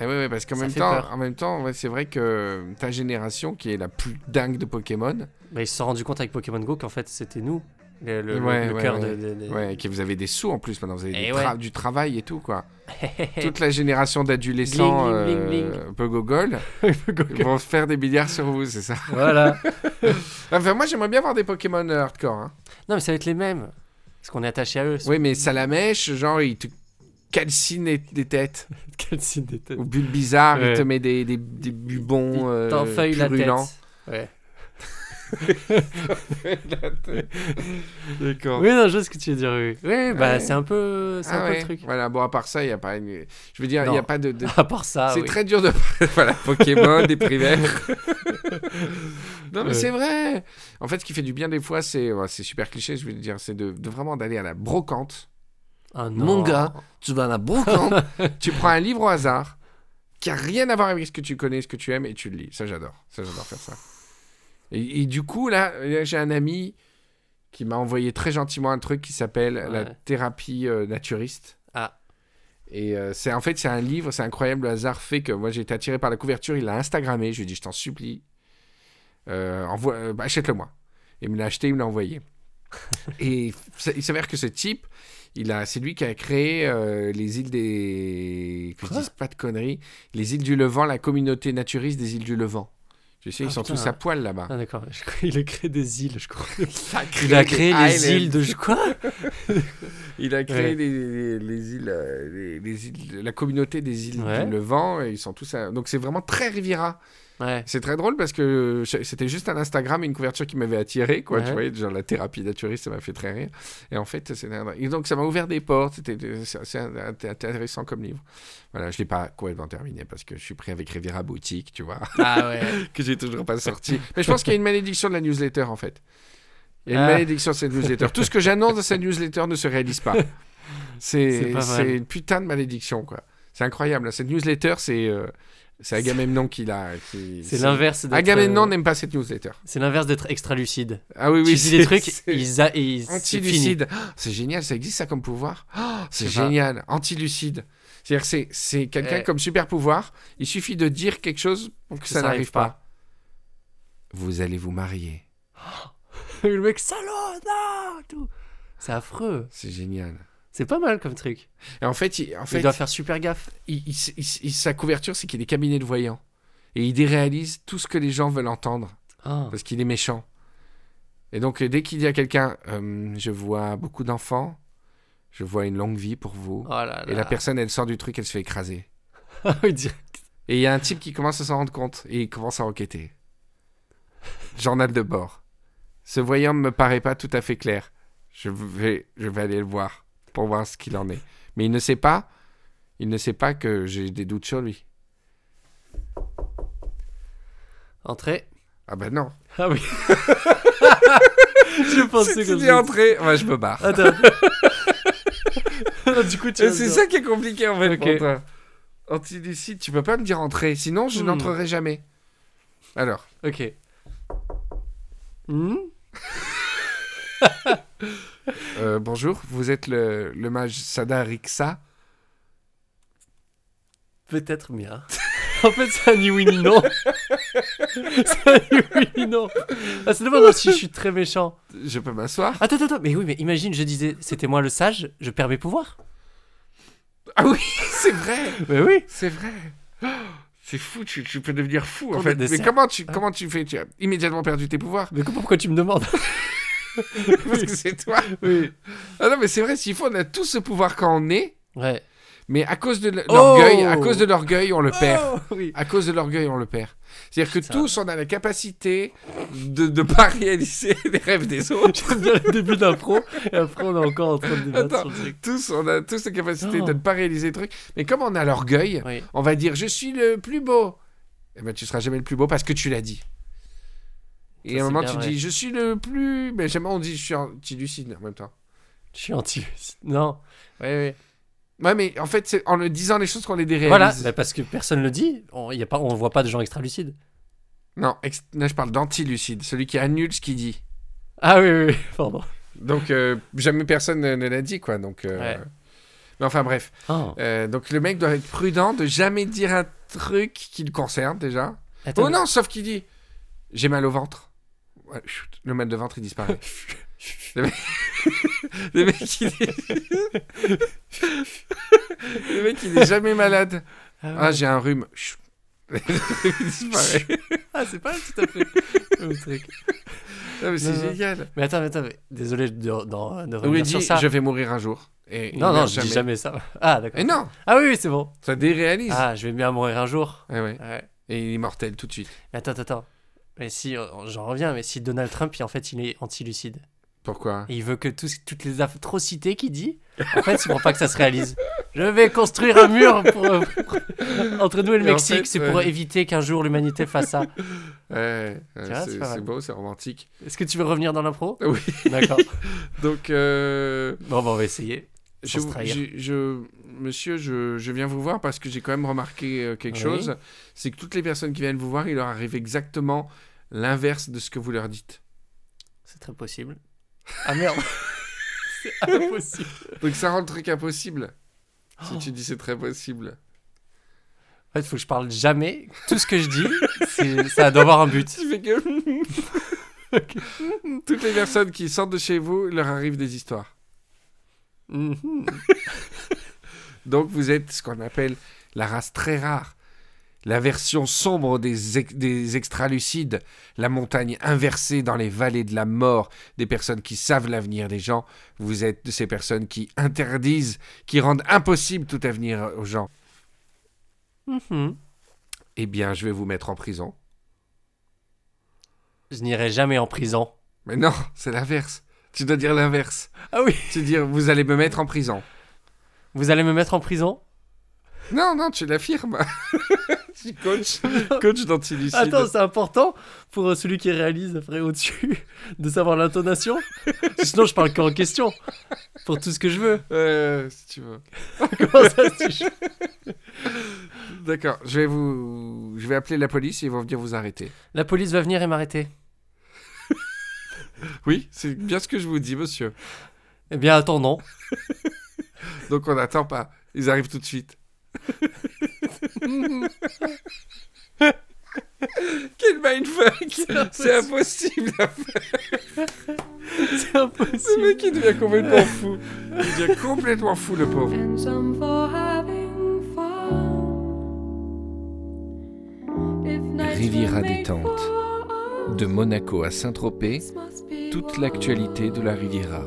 Et ouais, ouais, parce qu'en même temps, peur. en même temps, ouais, c'est vrai que ta génération qui est la plus dingue de Pokémon, Bah, ils se sont rendus compte avec Pokémon Go qu'en fait c'était nous. Le, le- Ouais, le ouais, cœur ouais. de. de- de- Ouais, et que vous avez des sous en plus maintenant, vous avez Eh tra- du travail et tout quoi. Toute la génération d'adolescents euh, un peu gogol vont faire des milliards sur vous, c'est ça. voilà. Enfin, moi j'aimerais bien voir des Pokémon euh, hardcore. hein. Non, mais ça va être les mêmes. Parce qu'on est attaché à eux. Oui, mais Salamèche, genre il te calcine des têtes. Signe des têtes. Ou Bulbizarre, il Ouais. te met des, des, des bubons euh, T'enfeuilles la tête. Ouais. D'accord. Oui, non, je vois ce que tu veux dire. Oui, oui bah, Ouais. c'est un peu, c'est Ah un peu ouais. le truc. Voilà, bon, à part ça, il n'y a pas une... Je veux dire, il n'y a pas de... de- À part ça, c'est Ah oui. très dur de... voilà, Pokémon, des primaires. non, mais Ouais. c'est vrai. En fait, ce qui fait du bien des fois, c'est... c'est super cliché, je veux dire, c'est de, de vraiment d'aller à la brocante. Ah, non. Mon gars, tu vas à la brocante, tu prends un livre au hasard qui a rien à voir avec ce que tu connais, ce que tu aimes, et tu le lis. Ça, j'adore. Ça, j'adore faire ça. Et, et du coup, là, j'ai un ami qui m'a envoyé très gentiment un truc qui s'appelle la thérapie euh, naturiste. Ah. Et euh, c'est en fait, c'est un livre, c'est incroyable. Le hasard fait que moi, j'ai été attiré par la couverture. Il l'a Instagrammé. Je lui ai dit, je t'en supplie, euh, bah, achète-le-moi. Il me l'a acheté, il me l'a envoyé. Et il s'avère que ce type, il a, c'est lui qui a créé euh, les îles des. Que je dise pas de conneries. Les îles du Levant, la communauté naturiste des îles du Levant. Tu sais, ils Ah, sont putain. tous à poil là-bas. Ah, d'accord. Il a créé des îles, je crois. Il a créé les islands. îles de. Quoi Il a créé Ouais. les, les- les îles, euh, les, les îles, la communauté des îles Ouais. du Levant. Et ils sont tous. à- Donc c'est vraiment très Riviera. Ouais. C'est très drôle parce que je- c'était juste un Instagram et une couverture qui m'avait attiré, quoi. Ouais. Tu vois, genre la thérapie naturiste, ça m'a fait très rire. Et en fait, c'est et donc ça m'a ouvert des portes. C'était int- intéressant comme livre. Voilà, je l'ai pas complètement terminé parce que je suis pris avec Riviera Boutique, tu vois, Ah ouais. que j'ai toujours pas sorti. Mais je pense qu'il y a une malédiction de la newsletter en fait. Il y a une Ah. malédiction de cette newsletter. Tout ce que j'annonce dans cette newsletter ne se réalise pas. C'est une putain de malédiction, quoi. C'est incroyable. Cette newsletter, c'est euh, c'est Agamemnon qui l'a. C'est l'inverse d'être. Agamemnon euh, n'aime pas cette newsletter. C'est l'inverse d'être extra lucide. Ah oui, oui, tu dis des trucs, ils a, ils-. Antilucide. Ah, C'est génial, ça existe ça comme pouvoir. Ah, c'est génial. Antilucide. C'est-à-dire c'est- c'est quelqu'un Eh. comme super pouvoir. Il suffit de dire quelque chose pour que ça, ça n'arrive arrive pas. pas. Vous allez vous marier. le mec, salaud, non tout. C'est affreux. C'est génial. C'est pas mal comme truc. Et en fait, il, en fait, il doit faire super gaffe. il- il- sa couverture, c'est qu'il est cabinet de voyants. Et il déréalise tout ce que les gens veulent entendre. Ah. parce qu'il est méchant. Et donc, dès qu'il dit à quelqu'un, euh, je vois beaucoup d'enfants, je vois une longue vie pour vous, Oh là là. et la personne, elle sort du truc, elle se fait écraser. Direct. Et il y a un type qui commence à s'en rendre compte, et il commence à enquêter. Journal de bord. Ce voyant ne me paraît pas tout à fait clair. Je vais, je vais aller le voir, pour voir ce qu'il en est. Mais il ne sait pas, il ne sait pas que j'ai des doutes sur lui. Entrée. Ah ben non. Ah oui. je pensais Si tu dis ça. entrer, ouais, je me barre. Attends. du coup, tu c'est ça qui est compliqué en fait Ok. pour toi. Antilucide, tu peux pas me dire entrer, sinon je Hmm. n'entrerai jamais. Alors, Ok. Hmm? Euh, bonjour, vous êtes le, le mage Sadariksa. Peut-être bien. en fait, c'est un ni oui ni non. c'est un ni oui ni non. Ah, c'est dommage si je suis très méchant. Je peux m'asseoir Attends, attends, attends. Mais oui, mais imagine, je disais, c'était moi le sage, je perds mes pouvoirs. Ah oui, c'est vrai, Mais oui. c'est vrai. C'est fou, tu, tu peux devenir fou en fait. Mais comment tu, comment tu fais? Tu as immédiatement perdu tes pouvoirs Mais pourquoi tu me demandes? parce que c'est toi. Oui. Ah non, mais c'est vrai, s'il faut, on a tous ce pouvoir quand on est, Ouais. mais à cause de Oh l'orgueil, à cause de l'orgueil, on le perd. Oh, oui. À cause de l'orgueil, on le perd. C'est-à-dire que Putain. tous, on a la capacité de ne pas réaliser les rêves des autres. J'aime bien le début d'impro, et après on est encore en train de débattre Attends. sur le truc. Tous, on a tous la capacité Oh. de ne pas réaliser le truc. Mais comme on a l'orgueil, Oui. on va dire je suis le plus beau. Eh ben, tu seras jamais le plus beau parce que tu l'as dit. Et à un moment, tu vrai. dis je suis le plus. Mais jamais on dit je suis anti-lucide en même temps. Je suis anti Non. Oui, oui. Ouais, mais en fait, c'est en le disant les choses qu'on les déréalise. Voilà, bah, parce que personne le dit. On pas, on voit pas de gens extra lucides. Non, ex- là, je parle d'anti-lucide, celui qui annule ce qu'il dit. Ah oui, oui, oui. Pardon. Donc, euh, jamais personne ne, ne l'a dit, quoi. Donc, euh, Ouais. Mais enfin, bref. Oh. Euh, donc, le mec doit être prudent de jamais dire un truc qui le concerne, déjà. Attends, Oh non, sauf qu'il dit J'ai mal au ventre. Ouais, chut, le mal de ventre, il disparaît. Le mec, le mec, il est... le mec, il est jamais malade. Ah, j'ai un rhume. Chut. il disparaît. Ah, c'est pas tout à fait le truc. Non, mais c'est génial. Mais attends, mais attends, mais désolé de, de, de, revenir sur ça. je vais mourir un jour. Et Non, non, je dis jamais ça. Ah, d'accord. Et non, Ah oui, oui, c'est bon. ça déréalise. Ah, je vais bien mourir un jour. Ouais, ouais. Ouais. Et il est mortel tout de suite. Mais attends, attends. Mais si, euh, j'en reviens, mais si Donald Trump, en fait, il est anti-lucide. Pourquoi? Et il veut que toutes les atrocités qu'il dit, en fait, c'est pour pas que ça se réalise. Je vais construire un mur pour, euh, pour- entre nous et le Et en Mexique. fait, c'est pour éviter qu'un jour l'humanité fasse ça. Ouais, c'est beau, c'est romantique. Est-ce que tu veux revenir dans l'impro? Oui. D'accord. Donc, euh, Bon, bon, on va essayer. je, je- je- monsieur, je, je viens vous voir parce que j'ai quand même remarqué euh, quelque Oui. chose. C'est que toutes les personnes qui viennent vous voir, il leur arrive exactement l'inverse de ce que vous leur dites. C'est très possible. Ah merde. c'est impossible. Donc ça rend le truc impossible. Si Oh. tu dis c'est très possible. En fait, il faut que je parle jamais. Tout ce que je dis, ça doit avoir un but. Tu fais que... Toutes les personnes qui sortent de chez vous, il leur arrive des histoires. Mhm. Donc vous êtes ce qu'on appelle la race très rare. La version sombre des, ex- des extralucides, la montagne inversée dans les vallées de la mort, des personnes qui savent l'avenir des gens. Vous êtes de ces personnes qui interdisent, qui rendent impossible tout avenir aux gens. Mhm. Eh bien, je vais vous mettre en prison. Je n'irai jamais en prison. Mais non, c'est l'inverse. Tu dois dire l'inverse. Ah oui. Tu dois dire, vous allez me mettre en prison. Vous allez me mettre en prison? Non, non, tu l'affirmes. je suis coach, coach d'antilucide. Attends, c'est important pour euh, celui qui réalise après au-dessus de savoir l'intonation. Sinon, je parle qu'en question. Pour tout ce que je veux. Euh, si tu veux. Comment ça D'accord, je vais vous, je vais appeler la police et ils vont venir vous arrêter. La police va venir et m'arrêter. Oui, c'est bien ce que je vous dis, monsieur. Eh bien, attendons. Donc on n'attend pas. Ils arrivent tout de suite. Quel mindfuck C'est impossible à faire. C'est impossible. Ce mec, il devient complètement fou. Il devient complètement fou, le pauvre. and some for having fun. If nights Riviera détente. De Monaco à Saint-Tropez, toute l'actualité de la Riviera.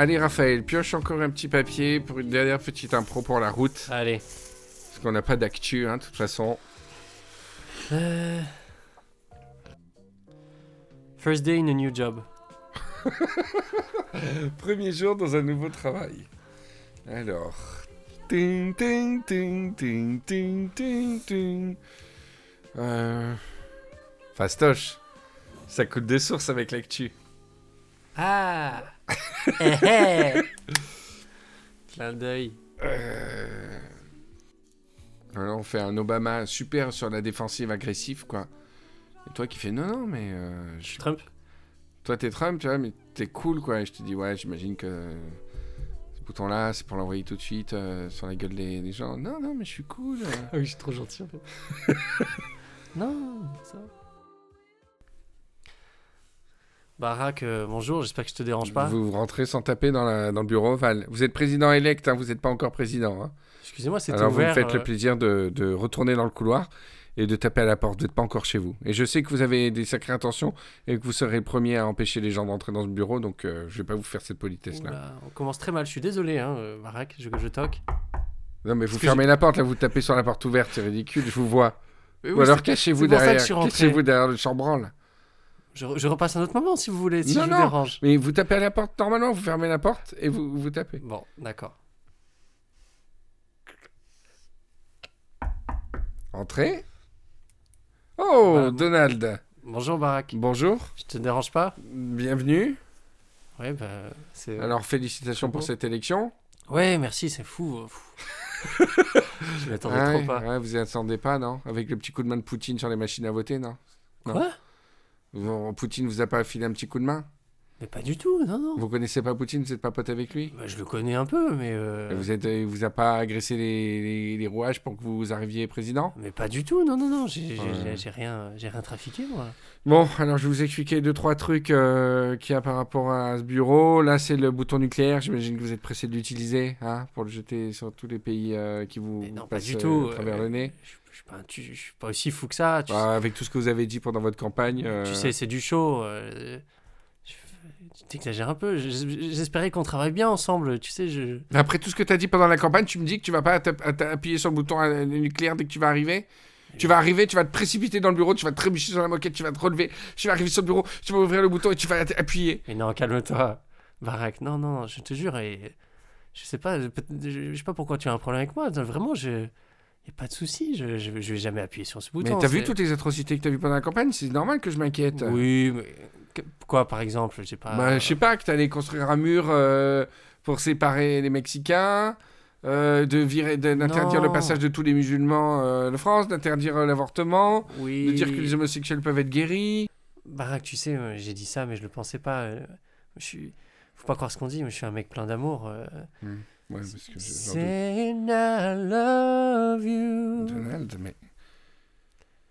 Allez, Raphaël, pioche encore un petit papier pour une dernière petite impro pour la route. Allez. Parce qu'on n'a pas d'actu, hein, de toute façon. Euh, First day in a new job. Premier jour dans un nouveau travail. Alors. Ting, ting, ting, ting, ting, ting, ting. Euh... Fastoche. Ça coûte des sources avec l'actu. Ah Clin d'œil. Euh... Alors on fait un Obama super sur la défensive agressive, quoi. Et toi qui fais non, non, mais euh, je- Trump toi t'es Trump, tu vois, mais t'es cool, quoi. Et je te dis, ouais, j'imagine que ce bouton-là, c'est pour l'envoyer tout de suite euh, sur la gueule des, des gens. Non, non, mais je suis cool. euh. Ah oui, je suis trop gentil en fait. non, ça va. Barack, euh, bonjour, j'espère que je te dérange pas. Vous rentrez sans taper dans, la- dans le bureau ovale. Vous êtes président élect, hein, vous n'êtes pas encore président. hein. Excusez-moi, c'était Alors ouvert. vous me faites euh, le plaisir de, de retourner dans le couloir et de taper à la porte. Vous n'êtes pas encore chez vous. Et je sais que vous avez des sacrées intentions et que vous serez le premier à empêcher les gens d'entrer dans ce bureau, donc euh, je vais pas vous faire cette politesse-là. oula, on commence très mal, je suis désolé, hein, euh, Barack, je, je toque. Non mais vous fermez la porte, là vous tapez sur la porte ouverte, c'est ridicule, je vous vois. Oui, Ou alors c'est- cachez-vous c'est derrière, cachez-vous derrière le chambranle. Je, je repasse un autre moment si vous voulez, si Non, je vous non. dérange. Mais vous tapez à la porte normalement, vous fermez la porte et vous, vous tapez. Bon, d'accord. Entrez. Oh, Voilà. Donald. Bonjour Barack, Bonjour, je te dérange pas? Bienvenue. Ouais, bah, c'est... Alors félicitations pour cette élection. Ouais, merci, c'est fou. euh, fou. je m'attendais trop pas. ouais, vous y attendez pas, non? Avec le petit coup de main de Poutine sur les machines à voter, non? Non. Quoi? Vous- Poutine vous a pas filé un petit coup de main? Mais pas du tout, non, non. Vous connaissez pas Poutine, vous n'êtes pas pote avec lui? Bah, je le connais un peu, mais. euh, Vous êtes, il vous a pas agressé les, les- les rouages pour que vous arriviez président? Mais pas du tout, non, non, non. J'ai j'ai- Ouais. rien, j'ai rien trafiqué, moi. Bon, alors je vais vous expliquer deux, trois trucs euh, qu'il y a par rapport à ce bureau. Là, c'est le bouton nucléaire. J'imagine que vous êtes pressé de l'utiliser hein, pour le jeter sur tous les pays euh, qui vous Mais non, pas du euh, tout. à travers euh, le nez. Je suis pas, tu- je suis pas aussi fou que ça. Tu, Bah, avec tout ce que vous avez dit pendant votre campagne. euh, tu sais, c'est du show. euh, Tu t'exagères un peu. J'espérais qu'on travaille bien ensemble. Tu sais, je. Après tout ce que tu as dit pendant la campagne, tu me dis que tu vas pas appuyer sur le bouton nucléaire dès que tu vas arriver tu vas arriver, tu vas te précipiter dans le bureau, tu vas te trébucher sur la moquette, tu vas te relever, tu vas arriver sur le bureau, tu vas ouvrir le bouton et tu vas appuyer. Mais non, calme-toi, Barack. Non, non, je te jure. Et je sais pas, je sais pas pourquoi tu as un problème avec moi. Vraiment, je. Y a pas de souci. Je, je vais jamais appuyer sur ce Mais bouton. t'as vu toutes les atrocités que t'as vues pendant la campagne? C'est normal que je m'inquiète. Oui, mais. que- Quoi, par exemple Je sais pas. Bah, je sais pas, que t'allais construire un mur euh, pour séparer les Mexicains, euh, de virer, de- d'interdire Non. le passage de tous les musulmans euh, de France, d'interdire euh, l'avortement, Oui. de dire que les homosexuels peuvent être guéris. Barack, tu sais, euh, j'ai dit ça, mais je le pensais pas. euh, Je suis. Faut pas croire ce qu'on dit, mais je suis un mec plein d'amour. euh. Ouais, parce que Saying I love you Donald, mais...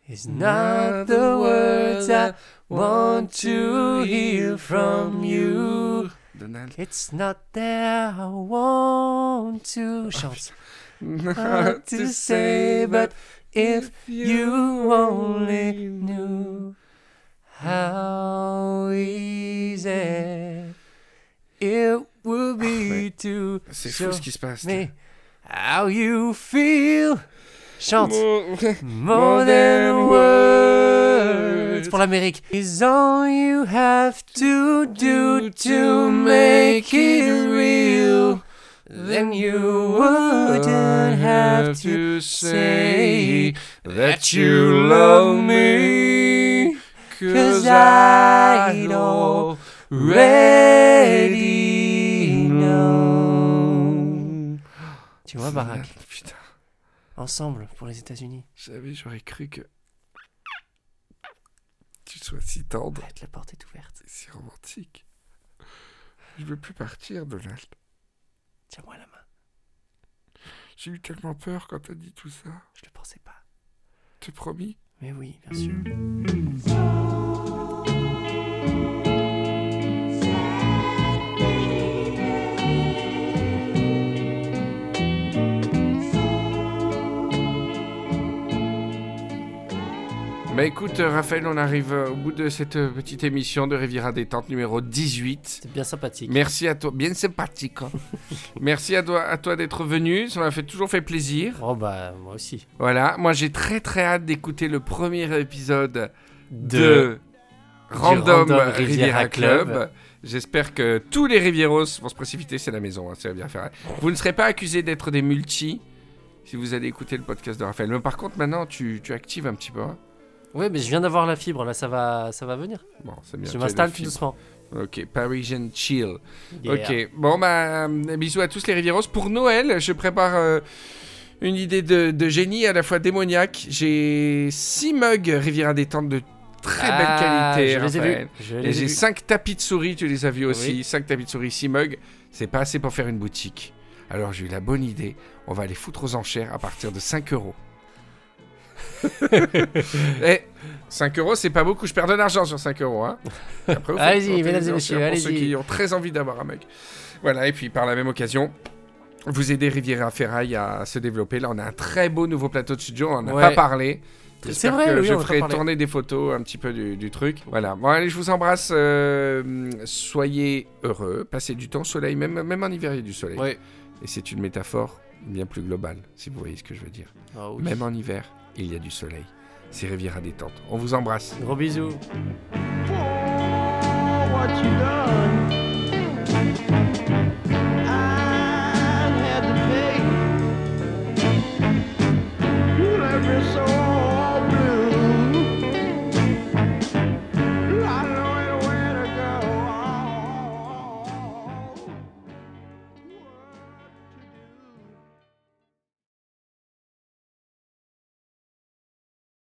is not the words I want to hear from you. Donald. It's not that I want to oh, chante. Hard to say, but if you only knew how easy it would be to C'est show fou ce qui se passe. me how you feel. Chante. More than words. Pour l'Amérique. Is all you have to do to make it real. Then you wouldn't have to say that you love me. Cause I'd already Tu vois, Barack, Putain, ensemble pour les États-Unis. j'avais, j'aurais cru que tu sois si tendre, Arrête, la porte est ouverte. et si romantique. Je veux plus partir, Donald. Tiens-moi la main. J'ai eu tellement peur quand t'as dit tout ça. Je le pensais pas. T'es promis? Mais oui, bien sûr. Bah écoute, euh, Raphaël, on arrive euh, au bout de cette euh, petite émission de Riviera Détente numéro 18. C'est bien sympathique. Merci à toi, bien sympathique. hein. Merci à toi, à toi d'être venu, ça m'a fait toujours fait plaisir. Oh bah, moi aussi. Voilà, moi j'ai très très hâte d'écouter le premier épisode de, De- Random, Random Riviera, Club. Club. J'espère que tous les Rivieros vont se précipiter, c'est la maison, hein, va bien faire. Vous ne serez pas accusés d'être des multi si vous allez écouter le podcast de Raphaël. Mais par contre, maintenant, tu, tu actives un petit peu. hein. Ouais, mais je viens d'avoir la fibre, là, ça va, ça va venir. Bon, c'est bien. je m'installe le tout doucement. Ok, Parisian Chill. Yeah. Ok, bon bah euh, bisous à tous les Rivieros. Pour Noël, je prépare euh, une idée de, de génie à la fois démoniaque. J'ai 6 mugs Riviera Détente de très Ah, belle qualité, Je les ai vus. Je Et les j'ai vus. 5 tapis de souris, tu les as vus aussi. Oui. 5 tapis de souris, 6 mugs. C'est pas assez pour faire une boutique. Alors j'ai eu la bonne idée. On va les foutre aux enchères à partir de 5 euros. Et 5 euros, c'est pas beaucoup. Je perds de l'argent sur 5 euros. Hein. Allez-y, mesdames et messieurs, Pour ceux qui ont très envie d'avoir un mug. Voilà, et puis par la même occasion, vous aidez Riviera Ferraille à se développer. Là, on a un très beau nouveau plateau de studio. On en a Ouais. pas parlé. C'est vrai, que oui, je ferai tourner des photos un petit peu du, du truc. Voilà. Bon, allez, je vous embrasse. euh, soyez heureux. Passez du temps au soleil. Même, même en hiver, il y a du soleil. Ouais. Et c'est une métaphore bien plus globale, si vous voyez ce que je veux dire. Ah oui. Même en hiver, il y a du soleil. C'est Riviera Détente. On vous embrasse. Gros bisous. what you done.